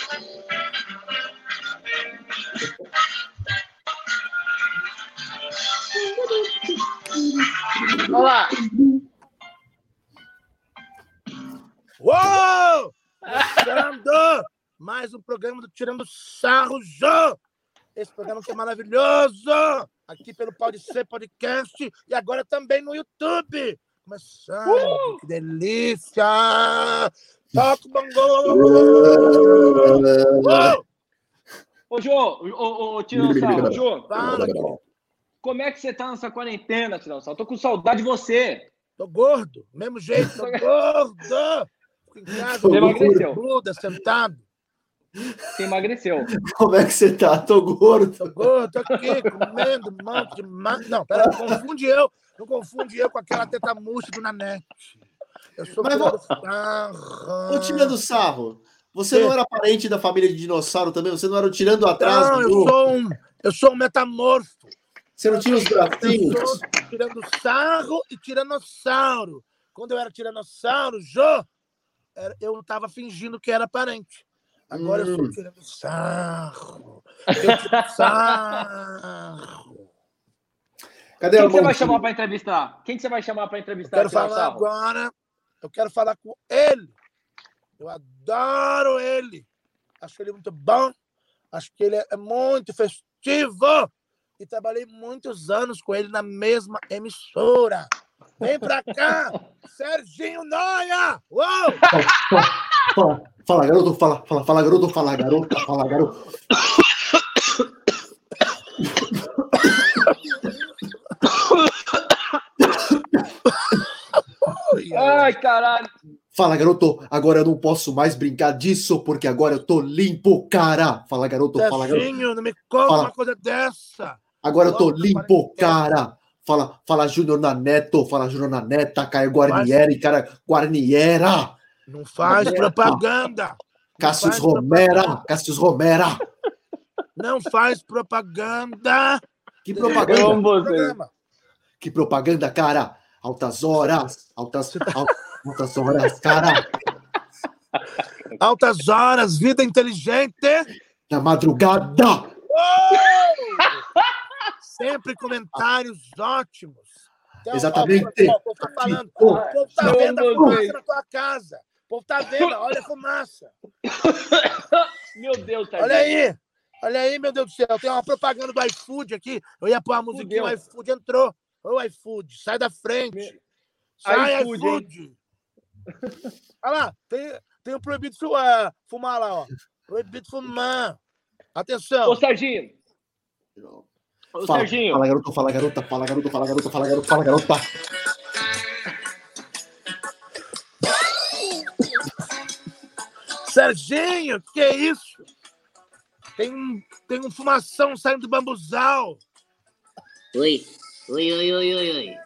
Olha lá. Uou! Tirando mais um programa do Tirando Sarro, Jô! Esse programa que é maravilhoso! Aqui pelo Pode Ser Podcast e agora também no YouTube! Começando, uh! que delícia! Toca o bangô! Ô, Jô, ô, ô, Tirando Sarro, Jô! Fala, como é que você tá nessa quarentena, Tirando Sarro? Tô com saudade de você! Tô gordo, mesmo jeito, tô gordo! em casa, você emagreceu. Bluda, sentado. Você emagreceu. Como é que você tá? Tô gordo. Tô gordo, tô aqui comendo um monte de. Não, pera, não confunde eu. Não confunde eu com aquela teta murcha do Nanete. Eu sou Mas, vou... O time do sarro. Você não era parente da família de dinossauro também? Você não era o tirando atrás? Não, eu sou um, eu sou um metamorfo. Você não tinha os bracinhos? Eu sou tirando sarro e tiranossauro. Quando eu era tiranossauro, Jô, eu estava fingindo que era parente. Agora hum. eu estou tirando sarro. Eu tiro sarro. Cadê Quem que você vai chamar para entrevistar? Quem que você vai chamar para entrevistar? Eu quero falar sarro? agora. Eu quero falar com ele. Eu adoro ele. Acho ele muito bom. Acho que ele é muito festivo. E trabalhei muitos anos com ele na mesma emissora. Vem pra cá, Serginho Noia! Uou! Fala, fala, garoto, fala, fala, fala, garoto, fala, garota, fala, garoto. Ai, caralho. Fala, garoto, agora eu não posso mais brincar disso, porque agora eu tô limpo, cara. Fala, garoto, fala, garoto. Não me conta fala. uma coisa dessa. Agora eu tô limpo, cara. Fala, fala Júnior na Neto, fala Júnior na Neta, Caio Guarnieri, cara, Guarniera. Não faz propaganda. Cássio Romera, Cássio Romera. Não faz propaganda. Que propaganda? Que propaganda, cara? Altas horas, altas, altas horas, cara. Altas horas, vida inteligente. Na madrugada. Oh! Sempre comentários ótimos. Então, Exatamente. O povo tá falando, o povo tá vendo a fumaça na tua casa. O povo tá vendo, olha a fumaça. Meu Deus, tá Olha aí. Olha aí, meu Deus do céu. Tem uma propaganda do iFood aqui. Eu ia pôr a musiquinha, o iFood entrou. Ô, iFood, sai da frente. Sai, iFood. iFood. Olha lá, tem, tem um proibido fumar, fumar lá, ó. Proibido fumar. Atenção. Ô, Serginho. Ô, fala, Serginho. Fala, garota, fala, garota, fala, garota, fala, garota, fala, garota, fala, garota. Serginho, que é isso? Tem um, tem um fumação saindo do bambuzal. Oi, oi, oi, oi, oi, oi.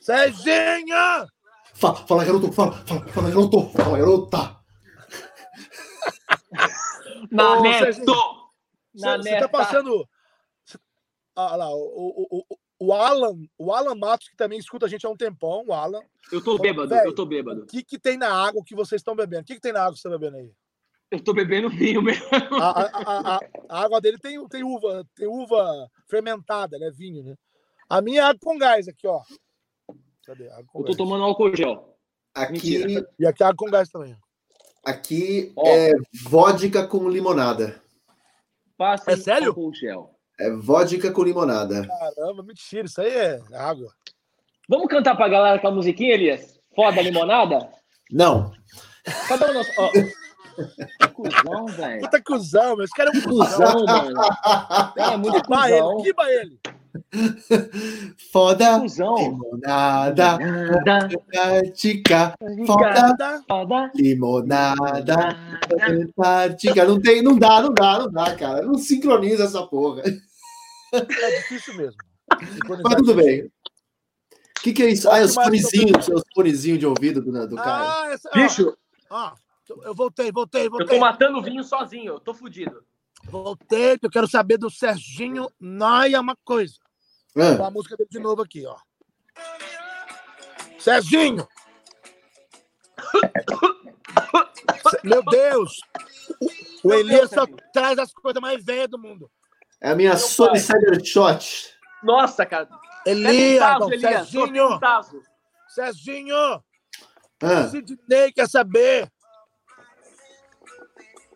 Serginho! Fala, fala, garoto, fala, fala, fala, garoto, fala, garota. Na Neto! Você tá passando. Ah, lá, o, o, o, o, Alan, o Alan Matos, que também escuta a gente há um tempão, o Alan. Eu tô bêbado, Véio, eu tô bêbado. O que, que tem na água que vocês estão bebendo? O que, que tem na água que você tá bebendo aí? Eu tô bebendo vinho mesmo. A, a, a, a, água dele tem, tem uva, tem uva fermentada, né? Vinho, né? A minha é água com gás aqui, ó. Cadê? Água com eu tô gás. tomando álcool gel. Aqui. E aqui é água com gás também. Aqui ó. é vodka com limonada. Passem é sério? gel. É vodka com limonada. Caramba, mentira, isso aí é água. Vamos cantar pra galera com a musiquinha, Elias? Foda limonada? Não. Cadê o nosso. Oh. Cusão, velho. Puta cuzão, meu. Esse cara é um cuzão, mano. É muito cuzão. ele, quiba ele. Foda. Limonada. Antártica. Foda. Foda. Limonada. Antártica. Não tem, não dá, não dá, não dá, cara. Não sincroniza essa porra. É difícil mesmo. Mas tudo bem. O que, que é isso? Ah, é os fonezinhos, os fonezinhos de ouvido do, do cara. Ah, essa... Bicho. Ah, eu voltei, voltei, voltei. Eu tô matando vinho sozinho, eu tô fudido. Voltei, eu quero saber do Serginho Noia uma coisa. É. Vou a música dele de novo aqui, ó. Serginho! Meu Deus! O Elias só traz as coisas mais velhas do mundo. É a minha Sony Cybershot. Nossa, cara. Elias, tazo, Elias Serginho! Serginho! Ah. Sidney quer saber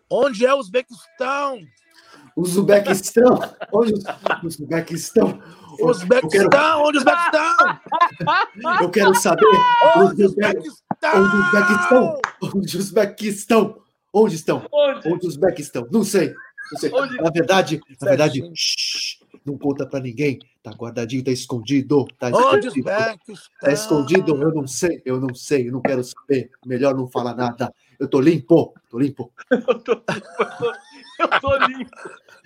onde é o Uzbequistão? Uzbequistão? Onde o Uzbequistão? Uzbequistão, quero... onde o Uzbequistão? Eu quero saber onde o Uzbequistão? Onde o Uzbequistão? Onde o Uzbequistão? Onde estão? Onde? Onde os Uzbequistão? Não sei. Não sei. Onde? Na verdade, na verdade, shh, não conta pra ninguém. Tá guardadinho, tá escondido. Tá escondido. Tá escondido, eu não sei, eu não sei, eu não quero saber. Melhor não falar nada. Eu tô limpo, tô limpo. eu tô limpo,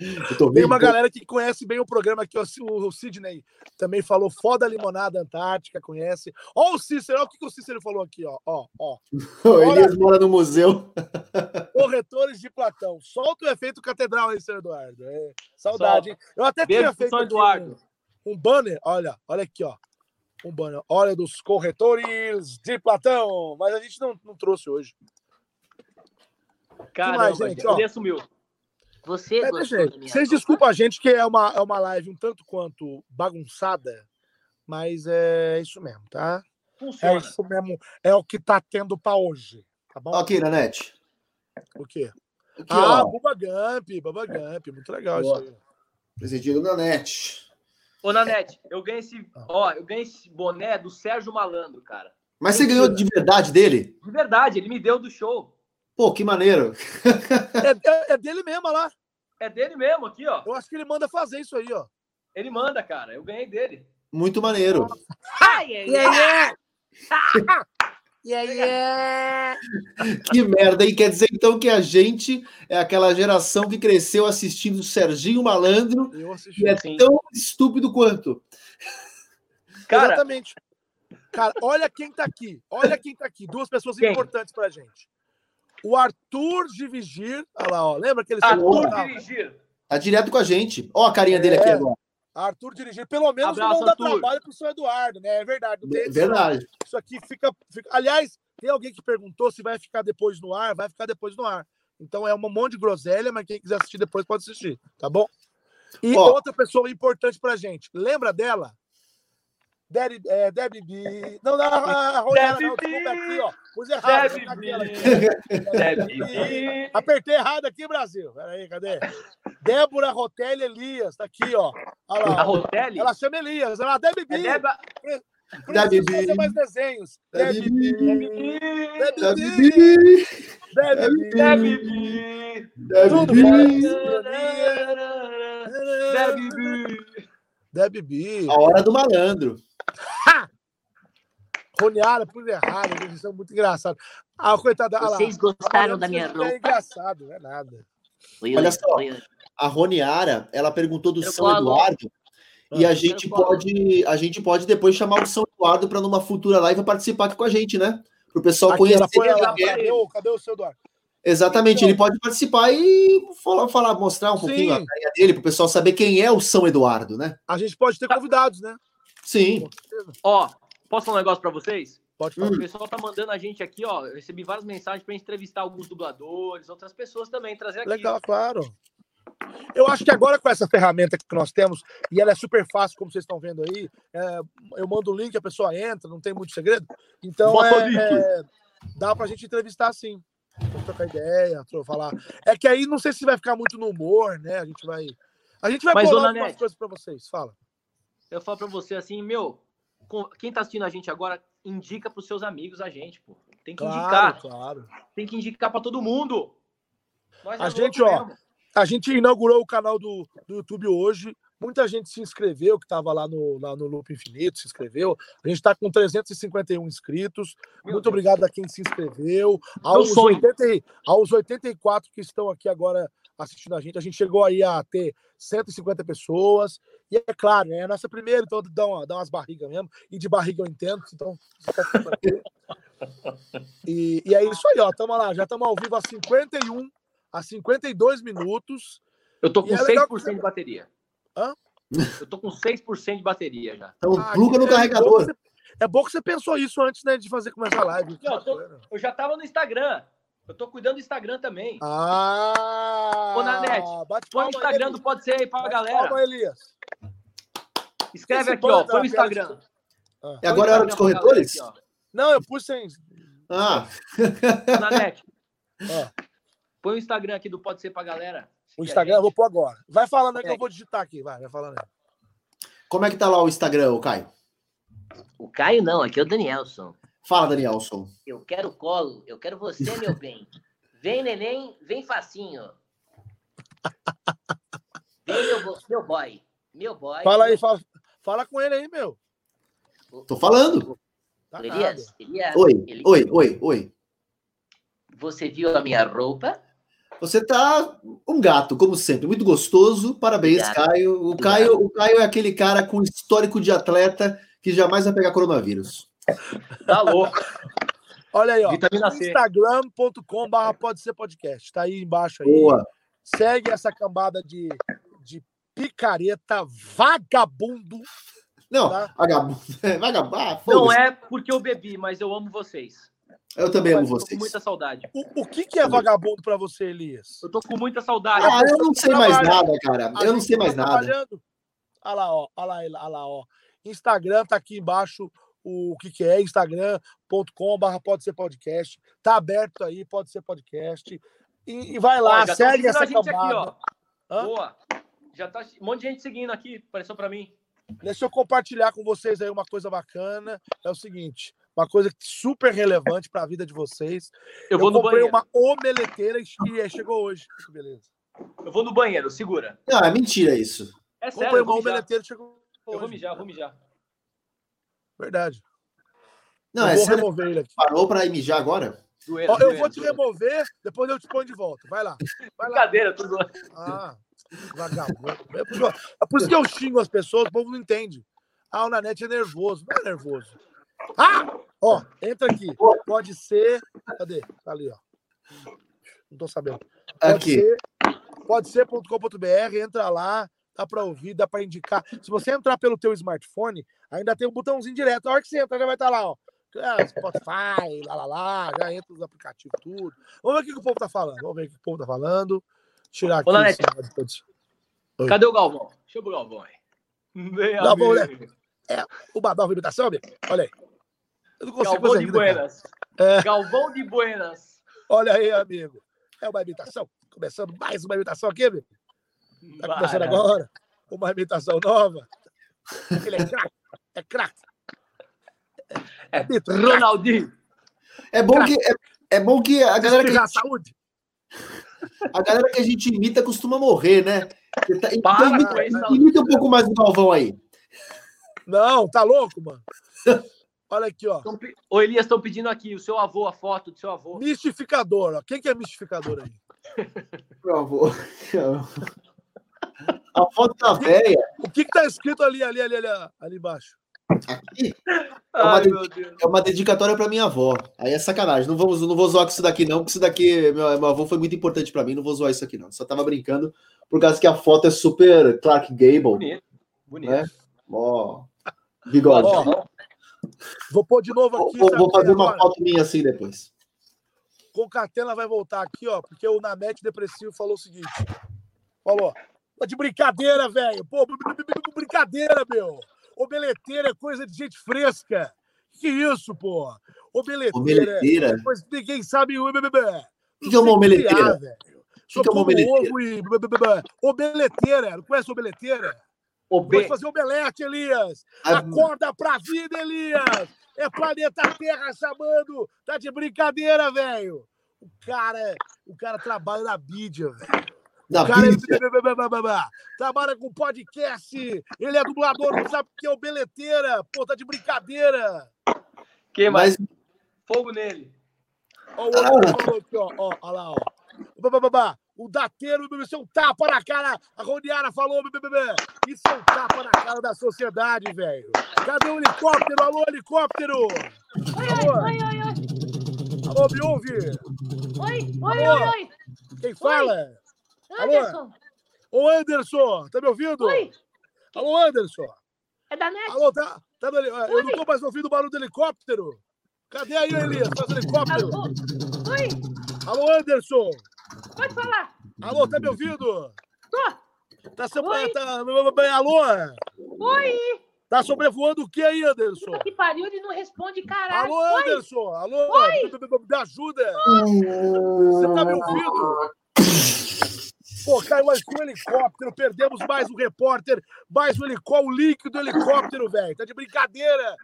eu tô limpo. Tem uma galera que conhece bem o programa aqui, o Sidney também falou foda limonada antártica, conhece. Ó o Cícero, olha o que o Cícero falou aqui, ó, ó, ó. O Elias mora no museu. Corretores de Platão. Solta o efeito catedral aí, senhor Eduardo. É, saudade, hein? Eu até Beijo tinha feito Eduardo. Um, um banner, olha, olha aqui, ó. Um banner, olha dos corretores de Platão, mas a gente não, não trouxe hoje. Caramba, mais, gente? ele assumiu. Você é, gente, Vocês desculpam a gente que é uma, é uma live um tanto quanto bagunçada, mas é isso mesmo, tá? Funciona. É isso mesmo, é o que tá tendo para hoje, tá bom? Aqui, Nanete. O quê? Aqui, ah, ó. Bubba Gump, Bubba Gump, muito legal Boa. isso aí. Presidido Nanete. Ô, Nanete, eu ganhei esse, ó, eu ganhei esse boné do Sérgio Malandro, cara. Mas você ganhou de verdade dele? De verdade, ele me deu do show. Pô, que maneiro. É, é, é, dele mesmo, lá. É dele mesmo, aqui, ó. Eu acho que ele manda fazer isso aí, ó. Ele manda, cara. Eu ganhei dele. Muito maneiro. Ai, ai, ai. Yeah, yeah. Que merda, e quer dizer então que a gente é aquela geração que cresceu assistindo Serginho Malandro e é sim. tão estúpido quanto. Cara, Exatamente. Cara, olha quem tá aqui. Olha quem tá aqui. Duas pessoas quem? importantes pra gente. O Arthur de Vigir. Olha lá, ó. Lembra aquele Arthur Dirigir. Tá direto com a gente. Ó a carinha dele aqui é. agora. Arthur dirigir, pelo menos Abraço, não dá Arthur. trabalho pro seu Eduardo, né? É verdade. É verdade. Isso aqui fica, fica, Aliás, tem alguém que perguntou se vai ficar depois no ar, vai ficar depois no ar. Então é um monte de groselha, mas quem quiser assistir depois pode assistir, tá bom? E Ó, outra pessoa importante pra gente, lembra dela? Debbie, é, Debbie B. Não, não, a Ronela, não, desculpa aqui, ó. Pus errado. Debbie B. Apertei errado aqui, Brasil. Peraí, cadê? Débora Rotelli Elias, tá aqui, ó. Olha lá. A Rotelli? Ela chama Elias. Ela, Debbie B. É Deba... Debbie B. fazer mais desenhos. Debbie B. Debbie B. Debbie B. Debbie B. Debbie B. Debbie B. Debbie B. A hora do malandro. Ha! Roniara, por errado, eles são muito engraçados. Ah, coitada. Vocês lá, gostaram da minha roupa? É engraçado, não é nada. Oi, Olha só, oi, a Roniara, ela perguntou do eu São Eduardo. E a ah, gente pode, a gente pode depois chamar o São Eduardo para numa futura live participar aqui com a gente, né? Para o pessoal aqui, conhecer. Lá, cadê, o, cadê o seu Eduardo? Exatamente, então, ele pode participar e falar, falar mostrar um pouquinho sim. a carinha dele para o pessoal saber quem é o São Eduardo, né? A gente pode ter convidados, né? Sim. Ó, posso falar um negócio para vocês? Pode falar. O pessoal tá mandando a gente aqui, ó. Eu recebi várias mensagens para entrevistar alguns dubladores, outras pessoas também, trazer aqui. Legal, claro. Eu acho que agora com essa ferramenta que nós temos, e ela é super fácil, como vocês estão vendo aí, é, eu mando o link, a pessoa entra, não tem muito segredo. Então, é, é, dá pra gente entrevistar sim trocar ideia, falar. É que aí não sei se vai ficar muito no humor, né? A gente vai. A gente vai Mas, falar algumas coisas para vocês. Fala. Eu falo para você assim, meu, quem tá assistindo a gente agora, indica para os seus amigos a gente, pô. Tem que claro, indicar. Claro. Tem que indicar para todo mundo. Nós a é gente, ó, mesmo. a gente inaugurou o canal do, do YouTube hoje. Muita gente se inscreveu, que estava lá no, lá no Loop Infinito, se inscreveu. A gente está com 351 inscritos. Meu Muito Deus. obrigado a quem se inscreveu. Aos, 80, aos 84 que estão aqui agora assistindo a gente. A gente chegou aí a ter 150 pessoas. E é claro, né, é a nossa primeira, então dá, uma, dá umas barrigas mesmo. E de barriga eu entendo, então. e, e é isso aí, ó. Tamo lá, já estamos ao vivo a 51, a 52 minutos. Eu tô com é 6% que... de bateria. Hã? Eu tô com 6% de bateria já. Então, ah, pluga no é carregador. Bom você, é bom que você pensou isso antes né, de fazer começar a live. Não, eu, tô, eu já tava no Instagram. Eu tô cuidando do Instagram também. Ah! Ô, Nanete, põe o Instagram do Pode Ser aí pra bate galera. Palma, Elias. Escreve Esse aqui, ó. Põe o Instagram. Ah. E agora é hora dos corretores? Aqui, Não, eu pus sem. Ah! Ô, Nanete. Ah. Põe o Instagram aqui do Pode Ser pra galera. O Instagram eu vou pôr agora. Vai falando aí que eu vou digitar aqui. Vai, vai falando aí. Como é que tá lá o Instagram, o Caio? O Caio não, aqui é o Danielson. Fala, Danielson. Eu quero colo, eu quero você, meu bem. Vem, neném, vem facinho. Vem, meu, meu boy. Meu boy. Fala aí, fala, fala com ele aí, meu. Tô falando. Tá Elias, Elias, oi, Elias, oi, oi, oi. Você viu a minha roupa? Você tá um gato, como sempre, muito gostoso. Parabéns, Obrigado. Caio. O Caio, o Caio é aquele cara com histórico de atleta que jamais vai pegar coronavírus. Tá louco. Olha aí, ó. Instagram.com.br pode ser podcast. Tá aí embaixo aí. Boa. Segue essa cambada de, de picareta vagabundo. Não, tá? vagabundo. vagabundo. Ah, Não é porque eu bebi, mas eu amo vocês. Eu também amo vocês. Tô com muita saudade. O, o que, que é vagabundo para você, Elias? Eu tô com muita saudade. Ah, eu não sei mais nada, cara. Eu não sei mais nada. Olha lá, ó. Olha lá, olha lá, ó. Instagram tá aqui embaixo o que, que é, instagram.com.br pode ser podcast. Tá aberto aí, pode ser podcast. E, e vai lá, Olha, segue essa camada. Aqui, Boa. Já tá um monte de gente seguindo aqui, apareceu para mim. Deixa eu compartilhar com vocês aí uma coisa bacana. É o seguinte, uma coisa super relevante para a vida de vocês. Eu, vou eu comprei banheiro. uma omeleteira e chegou hoje. Beleza. Eu vou no banheiro, segura. Não, é mentira isso. É sério. Comprei uma omeleteira e chegou. Eu vou mijar, eu vou mijar. Verdade. Não, eu vou remover ele aqui. Parou para mijar agora? Doeira, Ó, doeira, eu vou te doeira. remover, depois eu te ponho de volta. Vai lá. Vai lá. Brincadeira, tudo. Ah, vagabundo. É por, é por isso que eu xingo as pessoas, o povo não entende. Ah, o Nanete é nervoso. Não é nervoso. Ah! Ó, entra aqui. Pode ser. Cadê? Tá ali, ó. Não tô sabendo. Pode aqui. ser. Pode ser.com.br, entra lá, dá para ouvir, dá para indicar. Se você entrar pelo teu smartphone, ainda tem um botãozinho direto. A hora que você entra, já vai estar tá lá, ó. Ah, Spotify, lá, lá, lá, já entra nos aplicativos, tudo. Vamos ver o que, o povo tá falando. Vamos ver o que o povo tá falando. Tirar aqui. Ô, Cadê o Galvão? Deixa eu o Galvão aí. Galvão, né? É, o Badal imitação, Olha aí. Eu não consigo Galvão de Buenas. É. Galvão de Buenas. Olha aí, amigo. É uma imitação. Começando mais uma imitação aqui, amigo. Tá começando agora. Uma imitação nova. Ele é craque. É craque. É, é Ronaldinho. É bom que, é, é bom que a galera que. A saúde. A galera que a gente imita costuma morrer, né? Tá, então, imita, imita um pouco mais do Galvão aí. Não, tá louco, mano? Olha aqui, ó. Ô, Elias, estão pedindo aqui o seu avô, a foto do seu avô. Mistificador, ó. Quem que é mistificador aí? Meu avô. A foto tá velha. O que que tá escrito ali, ali, ali, ali, ali embaixo? Aqui? É uma, Ai, é uma dedicatória para minha avó. Aí é sacanagem. Não, vamos, não vou zoar com isso daqui, não, porque isso daqui, meu, meu avô foi muito importante para mim. Não vou zoar isso aqui, não. Só tava brincando, por causa que a foto é super Clark Gable. Bonito. Bonito. Né? Ó, bigode. Ó, vou pôr de novo aqui. Vou, vou fazer uma agora? foto minha assim depois. Concatena vai voltar aqui, ó, porque o Namete Depressivo falou o seguinte: falou, tá de brincadeira, velho. Pô, brincadeira, meu. Obeleteira é coisa de gente fresca. Que isso, pô? Obeleteira. Obeleteira. É coisa que ninguém sabe. O que é uma obeleteira? Só que é uma ovo e. Obeleteira. Não conhece obeleteira? Obe... Pode fazer omelete, Elias. Acorda pra vida, Elias. É planeta Terra chamando. Tá de brincadeira, velho. O cara, o cara trabalha na mídia, velho. Da cara é... trabalha com podcast, ele é dublador, não sabe o que é o Beleteira. Pô, tá de brincadeira. Que mais? Mas... Fogo nele. Ó, o outro falou aqui, ó. Ó, ó lá, ó. Babá, o Dateiro, isso é um tapa na cara. A Roniara falou, bebê. Isso é um tapa na cara da sociedade, velho. Cadê o helicóptero? Alô, helicóptero! Oi, Alô? oi, oi, oi. Alô, me ouve? Oi, oi, Alô? oi, oi. Quem fala? Oi. Anderson. Alô? Ô, Anderson, tá me ouvindo? Oi. Alô, Anderson. É da net? Alô, tá? tá no... Eu não tô mais ouvindo o barulho do helicóptero. Cadê aí, Elias? Faz o helicóptero. Alô? Oi. Alô, Anderson. Pode falar. Alô, tá me ouvindo? Tô. Tá, sobre... tá... Alô? Oi. Tá sobrevoando o que aí, Anderson? Puta que pariu, ele não responde, caralho. Alô, Oi. Anderson. Alô? Oi. Me ajuda. Você tá me ouvindo? Pô, caiu aqui um helicóptero, perdemos mais um repórter, mais um helicóptero, o link do helicóptero, velho. Tá de brincadeira.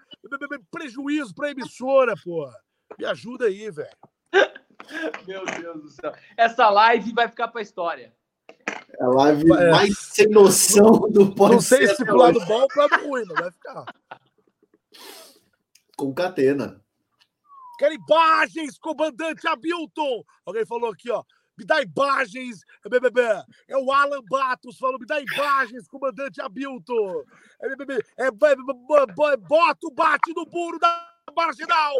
Prejuízo pra emissora, pô. Me ajuda aí, velho. Meu Deus do céu. Essa live vai ficar pra história. É a live é. mais sem noção do pode Não sei se pro lado bom ou pro lado ruim, mas vai ficar. Concatena. Quero imagens, comandante Hamilton. Alguém falou aqui, ó. Me dá imagens, BBB. É o Alan Batos falando, me dá imagens, comandante Hamilton. É. É, é, bota o bate no muro da marginal.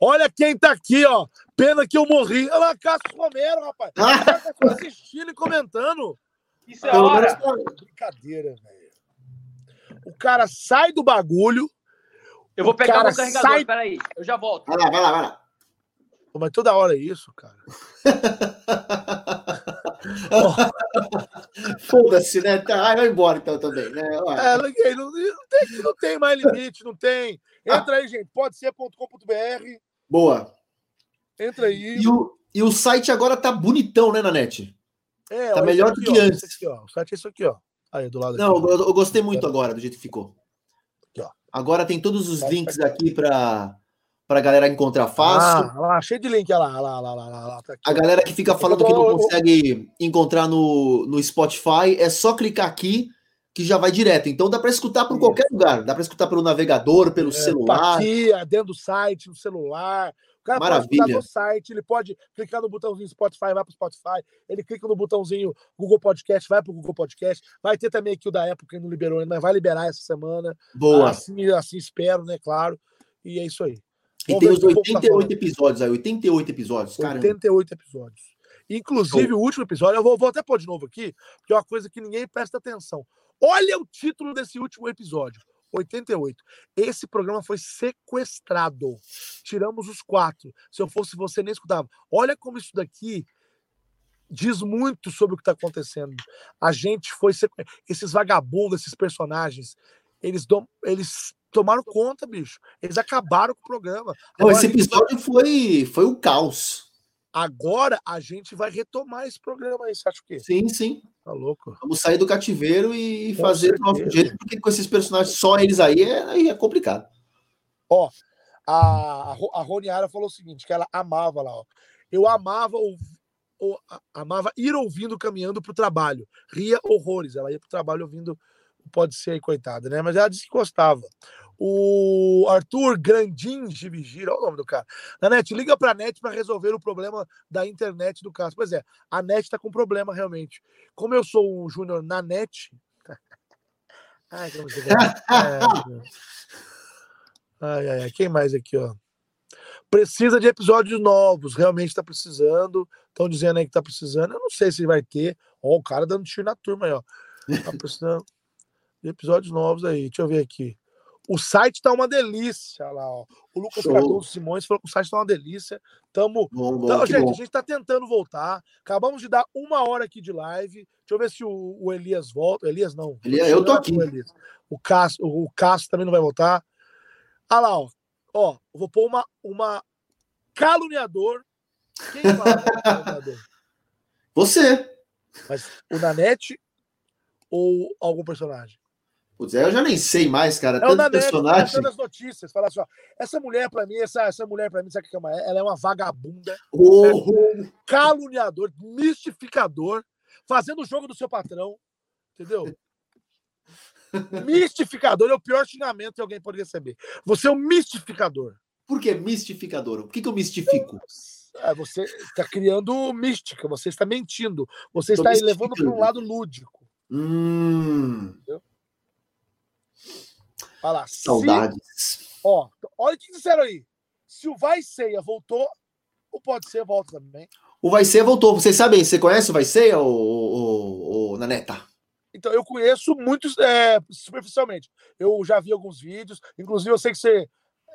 Olha quem tá aqui, ó. Pena que eu morri. Olha lá, Cássio Romero, rapaz. Tá assistindo e comentando. Isso é hora. Brincadeira, velho. O cara sai do bagulho. Eu vou pegar o meu carregador, sai... peraí. Eu já volto. Vai lá, vai lá, vai lá. Mas toda hora é isso, cara. Foda-se, né? Tá, vai embora então também, né? É, não, não, tem, não tem mais limite, não tem. Entra aí, gente. Pode ser.com.br. Boa. Entra aí. E o, e o site agora tá bonitão, né, Nanete? É, tá melhor do que ó, antes. Aqui, ó. O site é isso aqui, ó. Aí, do lado Não, eu, eu, gostei muito agora do jeito que ficou. Agora tem todos os links aqui para para a galera encontrar fácil. Ah, lá, cheio de link, olha lá, lá, lá, lá, lá, lá tá A galera que fica falando que não consegue encontrar no, no Spotify, é só clicar aqui que já vai direto. Então dá para escutar por qualquer lugar. Dá para escutar pelo navegador, pelo é, celular. Aqui, dentro do site, no celular. O cara Maravilha. pode clicar no site, ele pode clicar no botãozinho Spotify, vai para o Spotify. Ele clica no botãozinho Google Podcast, vai para o Google Podcast. Vai ter também aqui o da Apple, que não liberou ainda, mas vai liberar essa semana. Boa. Assim, assim espero, né? Claro. E é isso aí. E tem os 88 episódios aí, 88 episódios, cara. 88 episódios. Inclusive, Show. o último episódio, eu vou, vou até pôr de novo aqui, porque é uma coisa que ninguém presta atenção. Olha o título desse último episódio. 88. Esse programa foi sequestrado. Tiramos os quatro. Se eu fosse você, nem escutava. Olha como isso daqui diz muito sobre o que está acontecendo. A gente foi. Esses vagabundos, esses personagens, eles, dom... eles tomaram conta, bicho. Eles acabaram com o programa. Não, esse episódio vai... foi, foi um caos. Agora a gente vai retomar esse programa aí, você acha o quê? Sim, sim. Tá louco. Vamos sair do cativeiro e com fazer certeza. do nosso jeito, porque com esses personagens, só eles aí, é, aí é complicado. Ó, a, a Roniara falou o seguinte, que ela amava lá, ó. Eu amava o, o, amava ir ouvindo caminhando pro trabalho. Ria horrores. Ela ia pro trabalho ouvindo pode ser, coitada, né? Mas ela disse que gostava. O Arthur Grandim de Vigília, olha o nome do cara. Na net, liga pra net para resolver o problema da internet do caso. Pois é, a net tá com problema realmente. Como eu sou o Júnior na net. ai, como você ai, ai, ai, quem mais aqui, ó? Precisa de episódios novos, realmente tá precisando. Estão dizendo aí que tá precisando. Eu não sei se vai ter. Ó, o cara dando tiro na turma aí, ó. Tá precisando de episódios novos aí. Deixa eu ver aqui. O site tá uma delícia lá, ó. O Lucas Show. Cardoso Simões falou que o site tá uma delícia. Tamo. Bom, bom, então, gente, bom. a gente tá tentando voltar. Acabamos de dar uma hora aqui de live. Deixa eu ver se o, o Elias volta. Elias não. Elias, eu tô aqui. O Cássio, o Cássio também não vai voltar. Ah lá, ó. Ó, vou pôr uma, uma caluniador. Quem fala caluniador? Você. Mas o Nanete ou algum personagem? Putz, eu já nem sei mais, cara. É tanto personagem. as notícias. Fala assim, ó, essa mulher, pra mim, essa, essa mulher, pra mim, sabe o que é uma? Ela é uma vagabunda, Oh, caluniador, mistificador, fazendo o jogo do seu patrão. Entendeu? mistificador é o pior xingamento que alguém pode receber. Você é um mistificador. por que mistificador? Por que, que eu mistifico? É, você está criando mística, você está mentindo, você Tô está levando para um lado lúdico. Hum, Olha lá. se- saudades. ó, olha o que disseram aí. Se o Vai Ceia voltou, o Pode Ser volta também. O Vai Ser voltou. Vocês sabem, você conhece o Vai Ser, o, o, o Naneta? Então, eu conheço muitos é, superficialmente. Eu já vi alguns vídeos, inclusive eu sei que você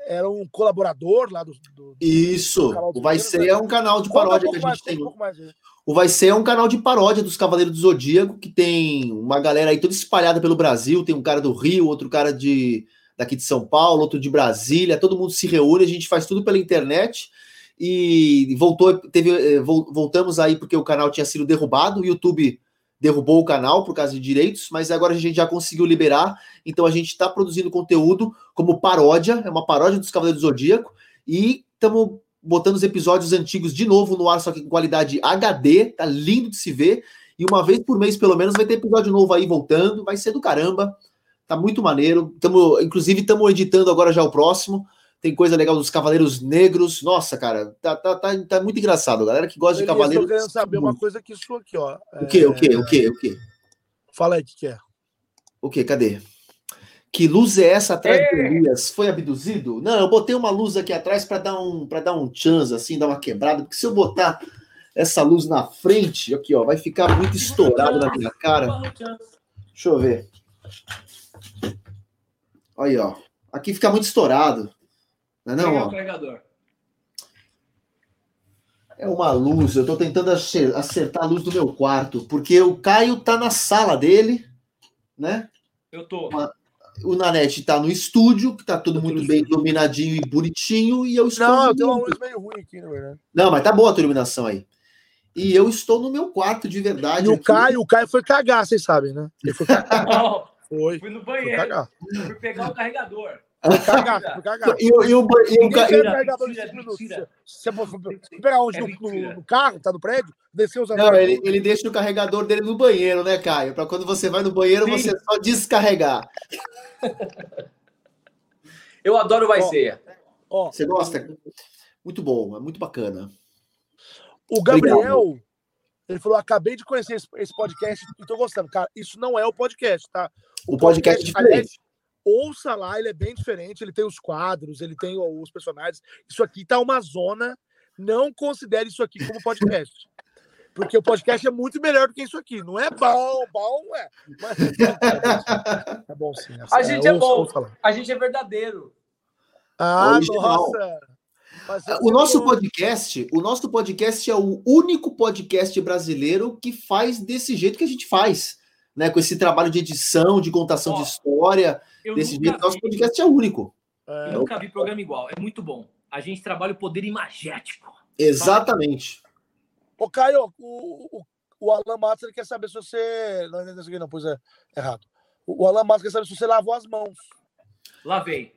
era um colaborador lá do. do... Isso. Do O Vai Ser né? é um canal de Conta um paródia que a mais, gente tem. conta um pouco mais. O Vai Ser é um canal de paródia dos Cavaleiros do Zodíaco, que tem uma galera aí toda espalhada pelo Brasil. Tem um cara do Rio, outro cara de daqui de São Paulo, outro de Brasília. Todo mundo se reúne, a gente faz tudo pela internet. E voltou, teve, eh, vol- voltamos aí porque o canal tinha sido derrubado. O YouTube derrubou o canal por causa de direitos, mas agora a gente já conseguiu liberar. Então a gente está produzindo conteúdo como paródia, é uma paródia dos Cavaleiros do Zodíaco. E estamos botando os episódios antigos de novo no ar, só que com qualidade HD, tá lindo de se ver. E uma vez por mês, pelo menos, vai ter episódio novo aí voltando. Vai ser do caramba. Tá muito maneiro. Tamo, inclusive, estamos editando agora já o próximo. Tem coisa legal dos Cavaleiros Negros. Nossa, cara, tá, tá, tá, tá muito engraçado. Galera que gosta de Elias, Cavaleiros. tô querendo saber uma coisa que isso aqui, ó. O quê? O quê? O quê? O quê? Fala aí o que, que é. O quê? Cadê? Que luz é essa atrás do Elias? Foi abduzido? Não, eu botei uma luz aqui atrás para dar um para dar um chance assim, dar uma quebrada, porque se eu botar essa luz na frente, aqui ó, vai ficar muito estourado na minha cara. Deixa eu ver. Aí, ó. Aqui fica muito estourado. Não é não, o ó? carregador. É uma luz. Eu tô tentando acer- acertar a luz do meu quarto, porque o Caio tá na sala dele, né? Eu tô. O Nanete tá no estúdio, que tá tudo muito bem iluminadinho e bonitinho, e eu estou. Não, eu tenho uma luz meio ruim aqui, na verdade. Não, mas tá boa a tua iluminação aí. E eu estou no meu quarto de verdade. E o aqui. Caio, o Caio foi cagar, vocês sabem, né? Ele foi cagar. Não, Foi. fui no banheiro. cagar. Fui pegar o carregador. E, o- e o, e o você pegar onde? É No, no- carro, tá no prédio? Desceu os Não, ele, ele deixa o carregador dele no banheiro, né, Caio? Para quando você vai no banheiro, Sim. você só descarregar. Eu adoro. Ceia. Ó, Você gosta? Muito bom, é muito bacana. o Gabriel, ele falou: acabei de conhecer esse, esse podcast e tô gostando. Cara, isso não é o podcast, tá? O podcast é aliás, diferente. Ouça lá, ele é bem diferente. Ele tem os quadros, ele tem os personagens. Isso aqui tá uma zona. Não considere isso aqui como podcast. Porque o podcast é muito melhor do que isso aqui. Não é bom, bom é. Mas é bom sim. A gente é ouça- bom. A gente é verdadeiro. Ah, Original. nossa! O nosso podcast, o nosso podcast é o único podcast brasileiro que faz desse jeito que a gente faz, né? Com esse trabalho de edição, de contação de Ó, história, Eu desse jeito, nosso vi- podcast é único. É, Eu nunca vi programa igual. É muito bom. A gente trabalha o poder imagético. Exatamente. Ô, Caio, o, o, o Alan Matos quer saber se você. Não, não, não, não, pois é, errado. O, o Alan Matos quer saber se você lavou as mãos. Lavei.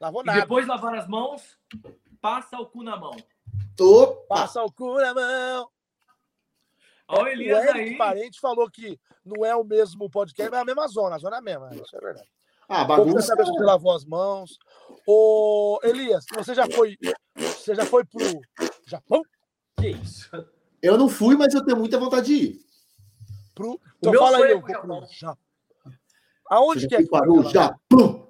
Lavou E nada. depois lavar as mãos, passa o cu na mão. Tô. Passa o cu na mão. Olha o o Elias Eric aí. Parente falou que não é o mesmo podcast, mas é a mesma zona, a zona é a mesma. Isso é verdade. Ah, bagunça. saber se você lavou as mãos. Ô, Elias, você já foi. Você já foi pro Japão? Que isso? Eu não fui, mas eu tenho muita vontade de ir. Pro... Então meu fala aí, é eu vou pro Japão. Aonde que é para o Japão?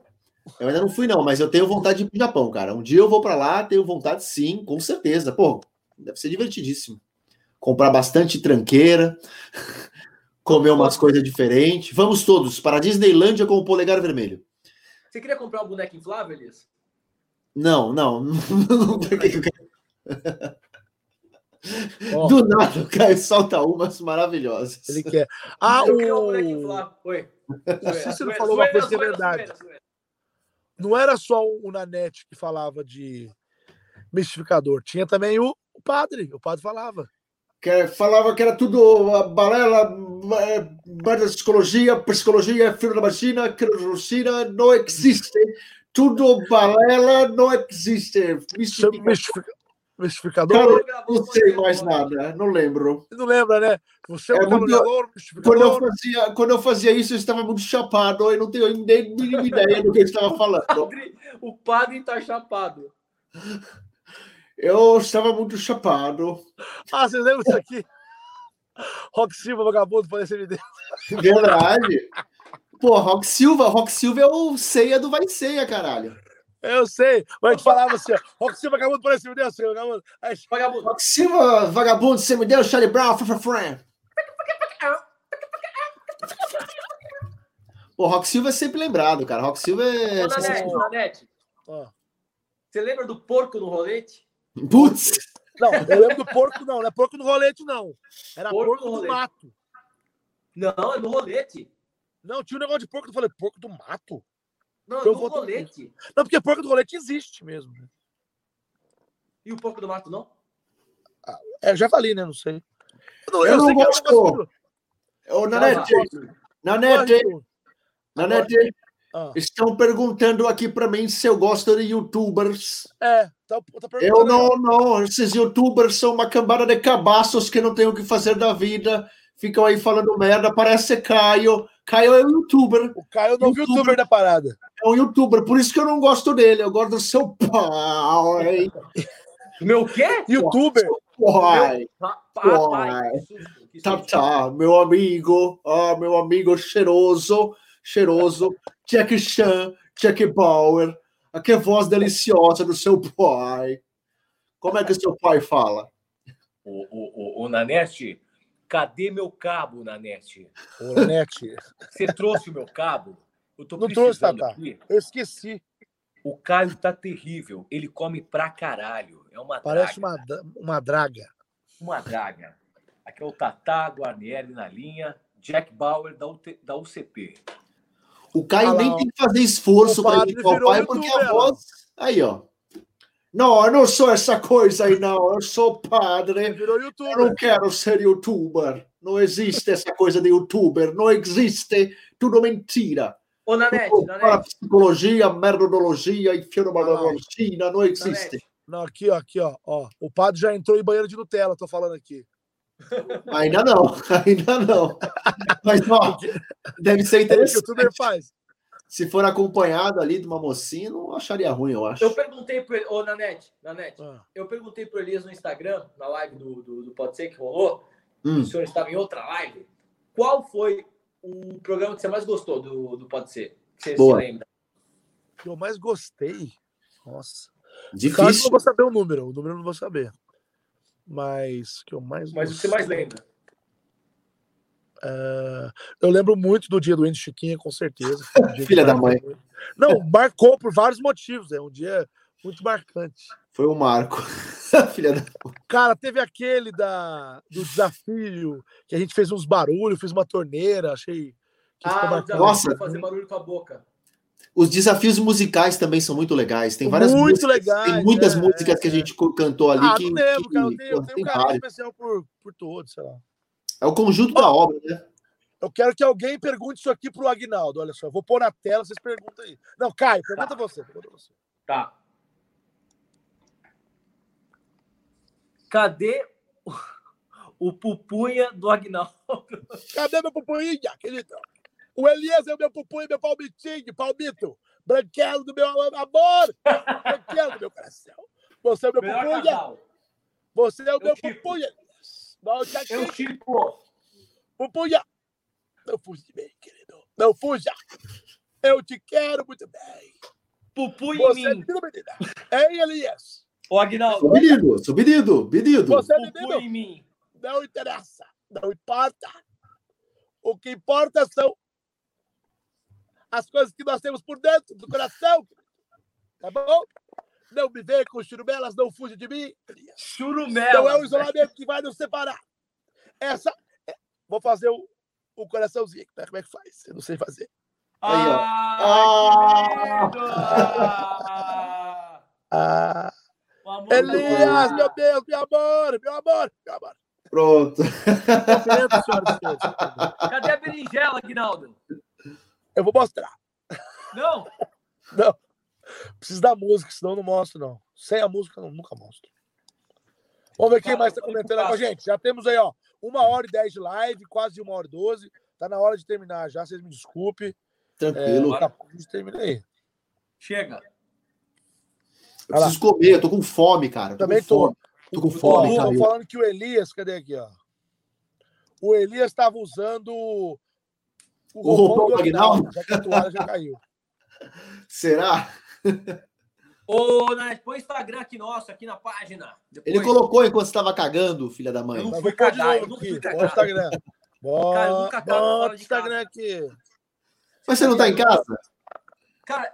Eu ainda não fui, não, mas eu tenho vontade de ir pro Japão, cara. Um dia eu vou para lá, tenho vontade sim, com certeza. Pô, deve ser divertidíssimo. Comprar bastante tranqueira, comer umas coisas diferentes. Vamos todos para a Disneylândia com o polegar vermelho. Você queria comprar um boneco inflável, Elias? Não, não. Do nada, o Caio solta umas maravilhosas. ele quer. Ah, Eu queria um boneco o... inflável. Oi. o Cícero falou uma coisa é zoeira, verdade. Não era só o Nanete que falava de mistificador, tinha também o, o padre. O padre falava. Que falava que era tudo balela, merda de psicologia, psicologia, filho da vagina, querosina, não existe. Tudo balela, não existe. Mistificador? não sei mais nada, não lembro. Não lembra, né? Você é, é muito... quando, eu fazia, quando eu fazia isso, eu estava muito chapado, eu não tenho nem mínima ideia do que eu estava falando. O padre está chapado. Eu estava muito chapado. Ah, você lembra disso aqui? Rock Silva, vagabundo, parece me Verdade. Pô, Rock Silva, Rock Silva é o ceia do Vai Ceia, caralho. Eu sei, mas a gente falava assim, ó, Rock Silva, vagabundo, parece me Deus, vagabundo. Aí, vagabundo. Rock Silva, vagabundo, você me deu, Charlie Brown, friend. Pô, Rock Silva é sempre lembrado, cara. Rock Silva é. Ô, Nanete, Nanete. Você lembra do porco no rolete? Putz! Não, eu lembro do porco, não. Não é porco no rolete, não. Era porco, porco do rolete. mato. Não, é no rolete. Não, tinha um negócio de porco. Eu falei, porco do mato? Não, no rolete. Não, porque porco do rolete existe mesmo. Né? E o porco do mato, não? Ah, é, já falei, né? Não sei. Eu não, eu eu não gosto. Ô, Nanete, Nanete, Nanete, ah. Estão perguntando aqui para mim se eu gosto de youtubers. É, tá, tá Eu não, não. Esses youtubers são uma cambada de cabaços que não tem o que fazer da vida. Ficam aí falando merda. Parece Caio. Caio é um youtuber. O Caio não viu o youtuber da parada. É um youtuber, por isso que eu não gosto dele. Eu gosto do seu pai. Meu quê? Youtuber. Pai. Pai. Tá, tá. Meu amigo. Ah, meu amigo cheiroso. Cheiroso. Jack Chan, Jack Bauer, aquela voz deliciosa do seu pai. Como é que seu pai fala? O, o, o, o Nanete, cadê meu cabo, Nanete? O Nanete. Você trouxe o meu cabo? Eu tô Não trouxe, Tata. Aqui. Eu esqueci. O Caio tá terrível. Ele come pra caralho. É uma Parece draga. uma, uma draga. Uma draga. Aqui é o Tatá Guarnieri na linha. Jack Bauer da, UT, da UCP. O Caio ah, nem tem que fazer esforço para imitar o pai, porque a voz. Aí, ó. Não, eu não sou essa coisa aí, não. Eu sou padre. Eu não quero ser youtuber. Não existe essa coisa de youtuber. Não existe. Tudo mentira. Ô, Nanete, Tudo Nanete. Psicologia, merdologia e fenomenologia. Não existe. Nanete. Não, aqui, ó, aqui, ó, ó. O padre já entrou em banheiro de Nutella, tô falando aqui. Ainda não, ainda não. Mas, ó, deve ser interessante. É o que faz. Se for acompanhado ali de uma mocinha, não acharia ruim, eu acho. Eu perguntei pro ô Nanete, Nanete, ah. eu perguntei pro Elias no Instagram, na live do, do, do Pode Ser que rolou, hum. o senhor estava em outra live, qual foi o programa que você mais gostou do, do Pode Ser? Que você Boa. se lembra? Que eu mais gostei? Nossa. Difícil. Eu não vou saber o número, o número eu não vou saber. Mas que eu mais. Mas o que você mais lembra? Uh, eu lembro muito do dia do Andy Chiquinha, com certeza. Um Filha da mãe. Muito. Não, marcou por vários motivos. É um dia muito marcante. Foi o um marco. Filha da Cara, teve aquele da, do desafio, que a gente fez uns barulhos, fez uma torneira, achei. ah, Nossa, fazer barulho com a boca. Os desafios musicais também são muito legais. Tem várias muito músicas, legais, tem muitas é, músicas é, que a gente cantou ali. Ah, que, não lembro, que, cara. Eu tenho, eu tenho um carinho especial por, por todos, sei lá. É o conjunto da obra, né? Eu quero que alguém pergunte isso aqui pro Agnaldo. Olha só, eu vou pôr na tela, vocês perguntam aí. Não, Caio, pergunta tá. você, pergunta você. Tá. Cadê o, o pupunha do Agnaldo? Cadê meu pupunha, querido? O Elias é o meu pupunha, meu palmitinho, palmito. Branquelo do meu amor. Branquelo do meu coração. Você é o meu Melhor pupunha. Casal. Você é o eu meu tipo. pupunha. Volte aqui. Eu tipo. Pupunha. Não fuja de mim, querido. Não fuja. Eu te quero muito bem. Pupunha Você em mim. É Ei, Elias. Ô, Aguinaldo. Sou menino, sou menino, menino. Você é menino. em mim. Não interessa. Não importa. O que importa são as coisas que nós temos por dentro do coração. Tá bom? Não me vê com churumelas, não fuja de mim. Churumelas. Não é o isolamento que vai nos separar. Essa. É... Vou fazer o, o coraçãozinho. Né? Como é que faz? Eu não sei fazer. Aí, ó. Ah, ah. ah. Elias, meu Deus, meu amor, meu amor, meu amor. Pronto. Cadê a berinjela, Aguinaldo? Eu vou mostrar. Não? Não. Preciso da música, senão eu não mostro, não. Sem a música, eu nunca mostro. Vamos ver quem mais está comentando com a gente. Já temos aí, ó, uma hora e dez de live, quase uma hora e doze. Tá na hora de terminar já, vocês me desculpem. Tranquilo. É, a gente termina aí. Chega. Eu preciso comer, eu tô com fome, cara. Tô Também com tô. Fome. Tô com fome, cara. falando que o Elias, cadê aqui, ó? O Elias estava usando o, o roupão do Aguinaldo. Já que a toalha já caiu. Será? Ô, né, põe o Instagram aqui nosso, aqui na página. Depois. Ele colocou enquanto estava cagando, filha da mãe. Eu não fui cagar, eu não fui cagar. Instagram. Bota, cara, eu nunca bota o Instagram aqui. Mas você não tá em casa? Cara,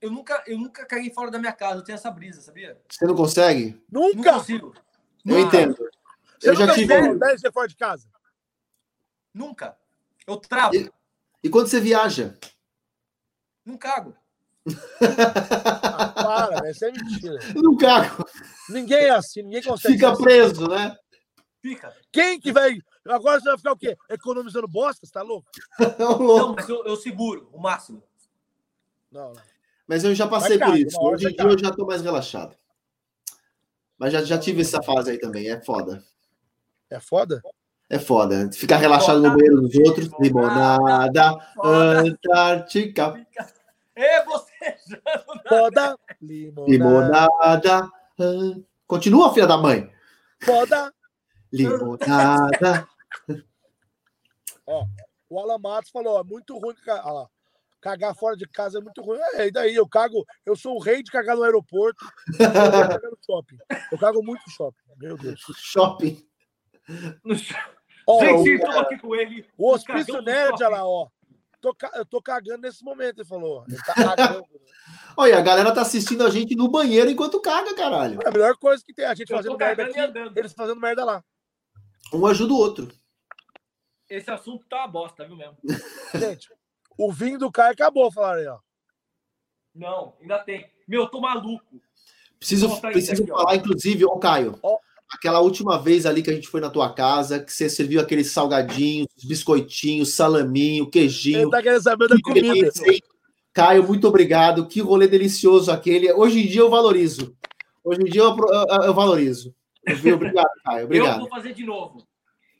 eu nunca, eu nunca caguei fora da minha casa. Eu tenho essa brisa, sabia? Você não consegue? Nunca! Não consigo. Eu nunca. entendo. Você eu já tive. Deve ser fora de casa? Nunca. Eu travo. E quando você viaja? Não cago. ah, para, isso é mentira. Não cago. Ninguém é assim, ninguém consegue. Fica preso, né? Fica. Quem que vai. Agora você vai ficar o quê? Economizando bosta? Você tá louco? não, mas eu, eu seguro o máximo. Não, não. Mas eu já passei por isso. Hoje em dia eu já tô mais relaxado. Mas já, já tive essa fase aí também. É foda. É foda? É foda. Ficar relaxado no banheiro dos outros. Limonada, Antártica. É você, Foda. Limonada. Continua, filha da mãe. Foda. Limonada. ó, o Alan Matos falou, ó, muito ruim. Olha lá cagar fora de casa é muito ruim. É, e daí eu cago, eu sou o rei de cagar no aeroporto, eu no shopping. Eu cago muito no shopping, meu Deus. Shopping. No shopping. Oh, Gente, o, aqui com ele. O Hospício Nerd, olha lá, ó. Tô, eu tô cagando nesse momento, ele falou. Ele tá cagando. Né? Olha, a galera tá assistindo a gente no banheiro enquanto caga, caralho. É a melhor coisa que tem, a gente eu fazendo merda aqui, eles fazendo merda lá. Um ajuda o outro. Esse assunto tá uma bosta, viu mesmo? Gente, o vinho do Caio acabou, falaram aí, ó. Não, ainda tem. Meu, eu tô maluco. Preciso, preciso aqui, falar, ó. inclusive, ô Caio, ó. Aquela última vez ali que a gente foi na tua casa, que você serviu aqueles salgadinhos, biscoitinhos, salaminho, queijinho. Ele tá querendo saber da comida. Caio, muito obrigado. Que rolê delicioso aquele. Hoje em dia eu valorizo. Hoje em dia eu, eu, eu valorizo. Obrigado, Caio. Obrigado. Eu vou fazer de novo.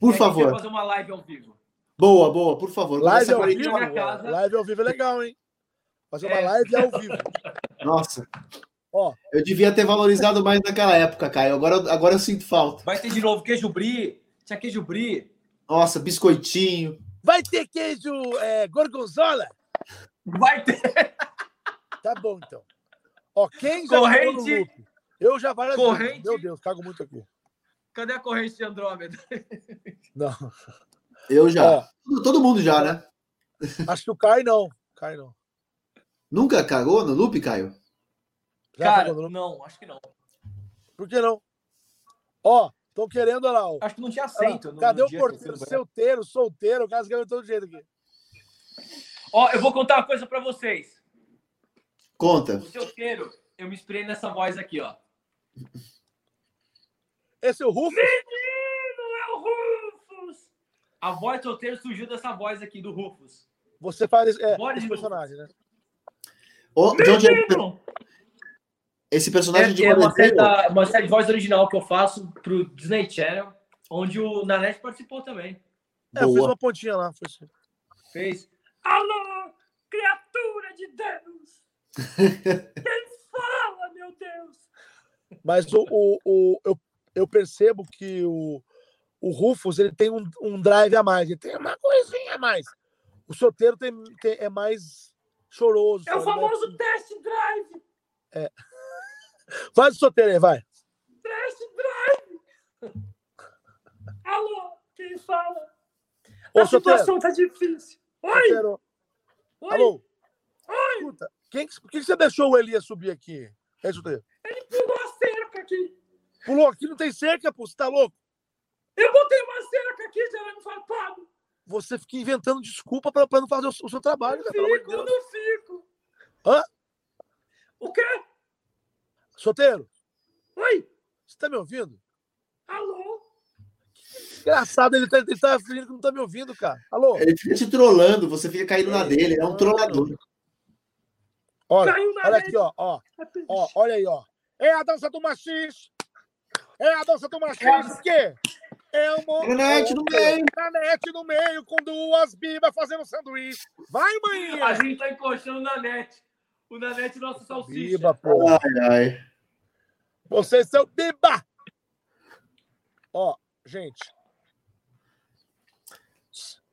Por favor. fazer uma live ao vivo. Boa, boa, por favor. Live ao vivo, live ao vivo é legal, hein? Fazer uma é. live ao vivo. Nossa. Ó, eu devia ter valorizado mais naquela época, Caio. Agora, agora eu sinto falta. Vai ter de novo queijo brie. Tinha queijo brie. Nossa, biscoitinho. Vai ter queijo é, gorgonzola? Vai ter. Tá bom, então. Ó, quem já corrente. Eu já várias corrente. Vezes. Meu Deus, cago muito aqui. Cadê a corrente de Andrômeda? Não. Eu já. Todo mundo já, né? Acho que o Caio não. Caio não. Nunca cagou no loop, Caio? Já Cara, não, acho que não. Por que não? Ó, tô querendo lá. Ó. Acho que não tinha aceito. No, Cadê no o porteiro? Solteiro, solteiro, o caso que de todo jeito aqui. Ó, eu vou contar uma coisa pra vocês. Conta. O solteiro, eu me inspirei nessa voz aqui, ó. Esse é o Rufus? Menino, é o Rufus! A voz solteiro surgiu dessa voz aqui do Rufus. Você faz é, esse personagem, né? O, de onde é esse personagem é, de é uma, certa, uma série de voz original que eu faço pro Disney Channel, onde o Nanete participou também. É, eu fiz uma pontinha lá. Foi assim. Fez. Alô, criatura de Deus! Quem fala, meu Deus? Mas o, o, o, eu, eu percebo que o, o Rufus ele tem um, um drive a mais, ele tem uma coisinha a mais. O solteiro tem, tem é mais choroso. É o famoso test drive. É. Faz o solteiro aí, vai. Test drive. Alô, quem fala? Ô, a situação tá difícil. Oi. Oi. Alô. Oi. Escuta, quem, por que você deixou o Elias subir aqui? É? Ele pulou a cerca aqui. Pulou aqui, não tem cerca, pô, você tá louco? Eu botei uma cerca aqui, gerando farpado. Você fica inventando desculpa para não fazer o, o, seu trabalho, cara. Fico, de não fico. Hã? O quê? Solteiro? Oi? Você tá me ouvindo? Alô? Engraçado, ele tá, ele tá fingindo que não tá me ouvindo, cara. Alô? Ele fica te trollando, você fica caindo na dele, é um trollador. Olha, olha aqui, ó, ó, ó, olha aí, ó. É a dança do machis. É a dança do machis. O quê? É uma Nanete no meio. Nanete no meio, com duas bibas fazendo sanduíche. Vai, mãe! A gente tá encostando na net. O Nanete nosso salsicha. Biba, pô. Ai, ai. Vocês são biba! Ó, gente.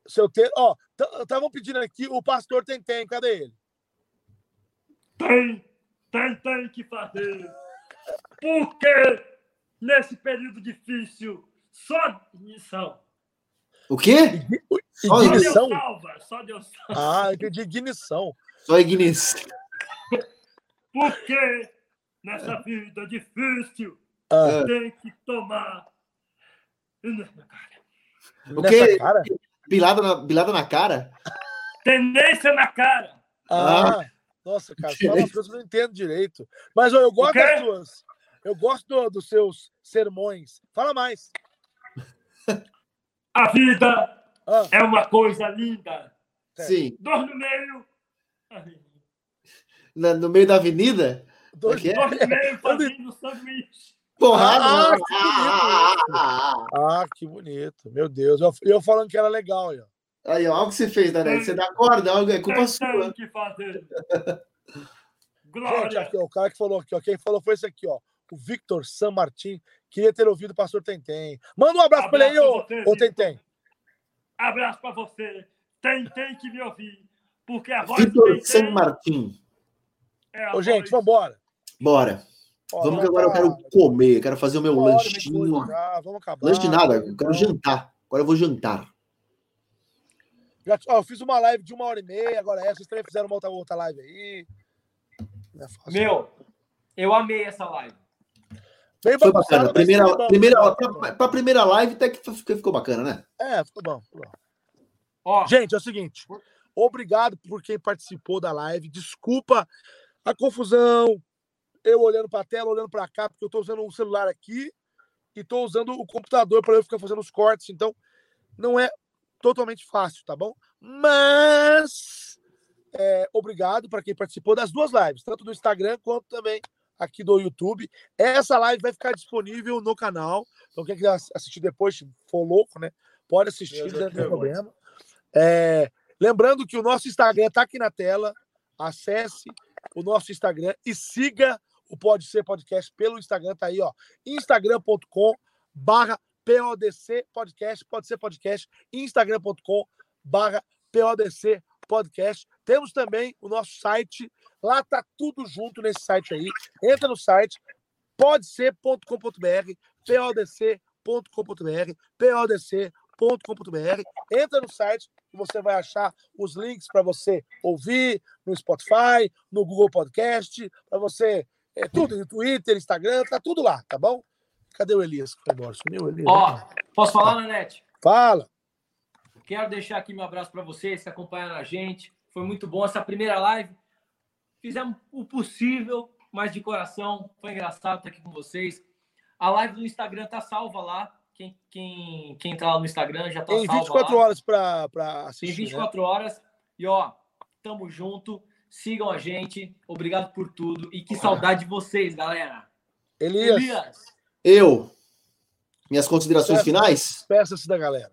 Se eu ter, ó, estavam pedindo aqui o pastor tem tem, cadê ele? Tem, tem, tem que fazer. Porque nesse período difícil só ignição. O quê? Só ignição? Deus salva, só Deus salva. Ah, entendi ignição. Só ignição. Porque nessa vida difícil ah. tem que tomar. O quê? Cara? Bilada na, bilada na cara? Tendência na cara. Ah, ah. nossa, cara, fala as coisas que eu não entendo direito. Mas ó, eu gosto das suas. Eu gosto do, dos seus sermões. Fala mais. A vida ah. é uma coisa linda. Sim. Dor no meio. Na, no meio da avenida? Dor, é fazendo sanduíche. Porrada! Ah, que bonito. Ah, que bonito. Meu Deus. Eu, eu falando que era legal. Ó. Aí, ó, olha o que você fez, Daniel. Você dá corda, é culpa sua. Que fazer. Glória. Gente, aqui, ó, o cara que falou aqui, ó, quem falou foi esse aqui, ó. O Victor San Martin. Queria ter ouvido o pastor Tentem. Manda um abraço, abraço para ele aí, ô, ô Tentem. Abraço para você. Tentem que me ouvir. Porque a voz Victor San Martin. É Ô, gente, vamos Bora. vamos que agora eu quero comer, quero fazer o meu Bora, lanchinho. vamos acabar. Lanche nada, eu quero jantar. Agora eu vou jantar. Já, ó, eu fiz uma live de uma hora e meia, agora essa. Vocês também fizeram uma outra, outra live aí. É Meu, eu amei essa live. Bem Foi bacana. Primeira, bom, primeira, pra, pra, primeira live até que ficou bacana, né? É, ficou bom. Ficou bom. Ó, Gente, é o seguinte. Obrigado por quem participou da live. Desculpa a confusão, eu olhando para a tela, olhando para cá, porque eu estou usando um celular aqui e estou usando o computador para eu ficar fazendo os cortes. Então, não é totalmente fácil, tá bom? Mas é, obrigado para quem participou das duas lives, tanto do Instagram quanto também aqui do YouTube. Essa live vai ficar disponível no canal. Então, quem quiser assistir depois, se for louco, né? Pode assistir, não tem problema. É, lembrando que o nosso Instagram está aqui na tela. Acesse o nosso Instagram e siga o Pode Ser Podcast pelo Instagram, tá aí, ó. instagram.com barra PODC Podcast, pode ser podcast, instagram.com barra PODC Podcast. Temos também o nosso site, lá tá tudo junto nesse site aí. Entra no site, podc.com.br, podc.com.br, podc.com.br. Entra no site e você vai achar os links para você ouvir no Spotify, no Google Podcast, para você. É tudo, Twitter, Instagram, tá tudo lá, tá bom? Cadê o Elias que foi embora? Sumiu o Elias. Ó, posso falar, Nanete? Fala. Quero deixar aqui meu abraço para vocês que acompanharam a gente. Foi muito bom essa primeira live. Fizemos o possível, mas de coração. Foi engraçado estar aqui com vocês. A live do Instagram tá salva lá. Quem, quem, quem tá lá no Instagram já tá Tem 24 lá. horas para assistir. Tem 24 né? horas. E ó, tamo junto. Sigam a gente. Obrigado por tudo. E que saudade de vocês, galera. Elias. Elias. Eu. Minhas considerações Peça, finais? Peça-se da galera.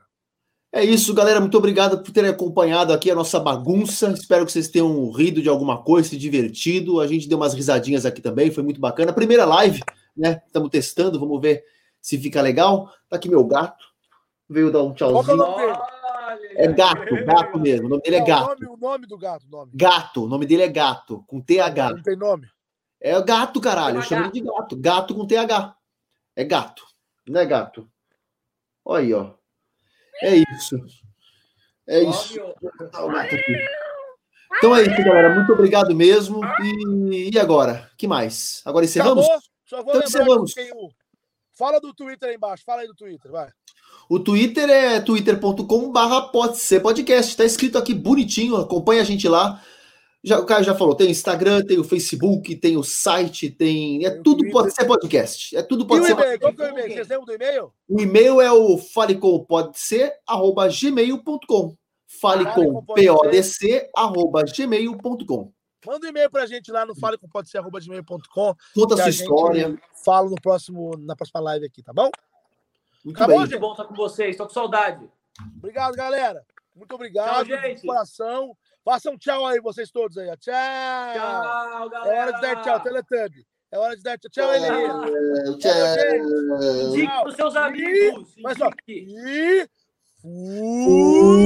É isso, galera. Muito obrigado por terem acompanhado aqui a nossa bagunça. Espero que vocês tenham rido de alguma coisa, se divertido. A gente deu umas risadinhas aqui também, foi muito bacana. Primeira live, né? Estamos testando, vamos ver se fica legal. Tá aqui meu gato. Veio dar um tchauzinho. É, é gato, gato mesmo. O nome dele é gato. O nome, o nome do gato, nome. Gato, o nome dele é gato, com TH. Não tem nome. É gato, caralho. Eu chamo de gato. Gato com TH. É gato. Não é gato. Olha aí, ó. É isso. É isso. Então é isso, galera. Muito obrigado mesmo. E, e agora? que mais? Agora encerramos? Acabou. Só vou então encerramos. O... Fala do Twitter aí embaixo. Fala aí do Twitter, vai. O Twitter é twitter.com barra pode ser podcast. Tá escrito aqui bonitinho. Acompanha a gente lá. Já, o cara já falou, tem o Instagram, tem o Facebook, tem o site, tem. É tudo pode ser podcast. É tudo pode e ser. O e-mail? Qual que é o e-mail? Vocês lembram do e-mail? O e-mail é o falecompodc.gmail.com. Falecompodc.gmail.com. Manda um e-mail pra gente lá no falecompodc.gmail.com. Conta a sua história. Falo no próximo, na próxima live aqui, tá bom? Muito tá bem. Muito bom estar com vocês. Tô com saudade. Obrigado, galera. Muito obrigado. Tchau, gente. De coração. Façam tchau aí, vocês todos aí. Tchau. Tchau, galera. É hora de dar tchau, Teletubb. É hora de dar tchau. Tchau, Elenir. Tchau, tchau. Indique pros seus amigos. Mas só. E... Fui.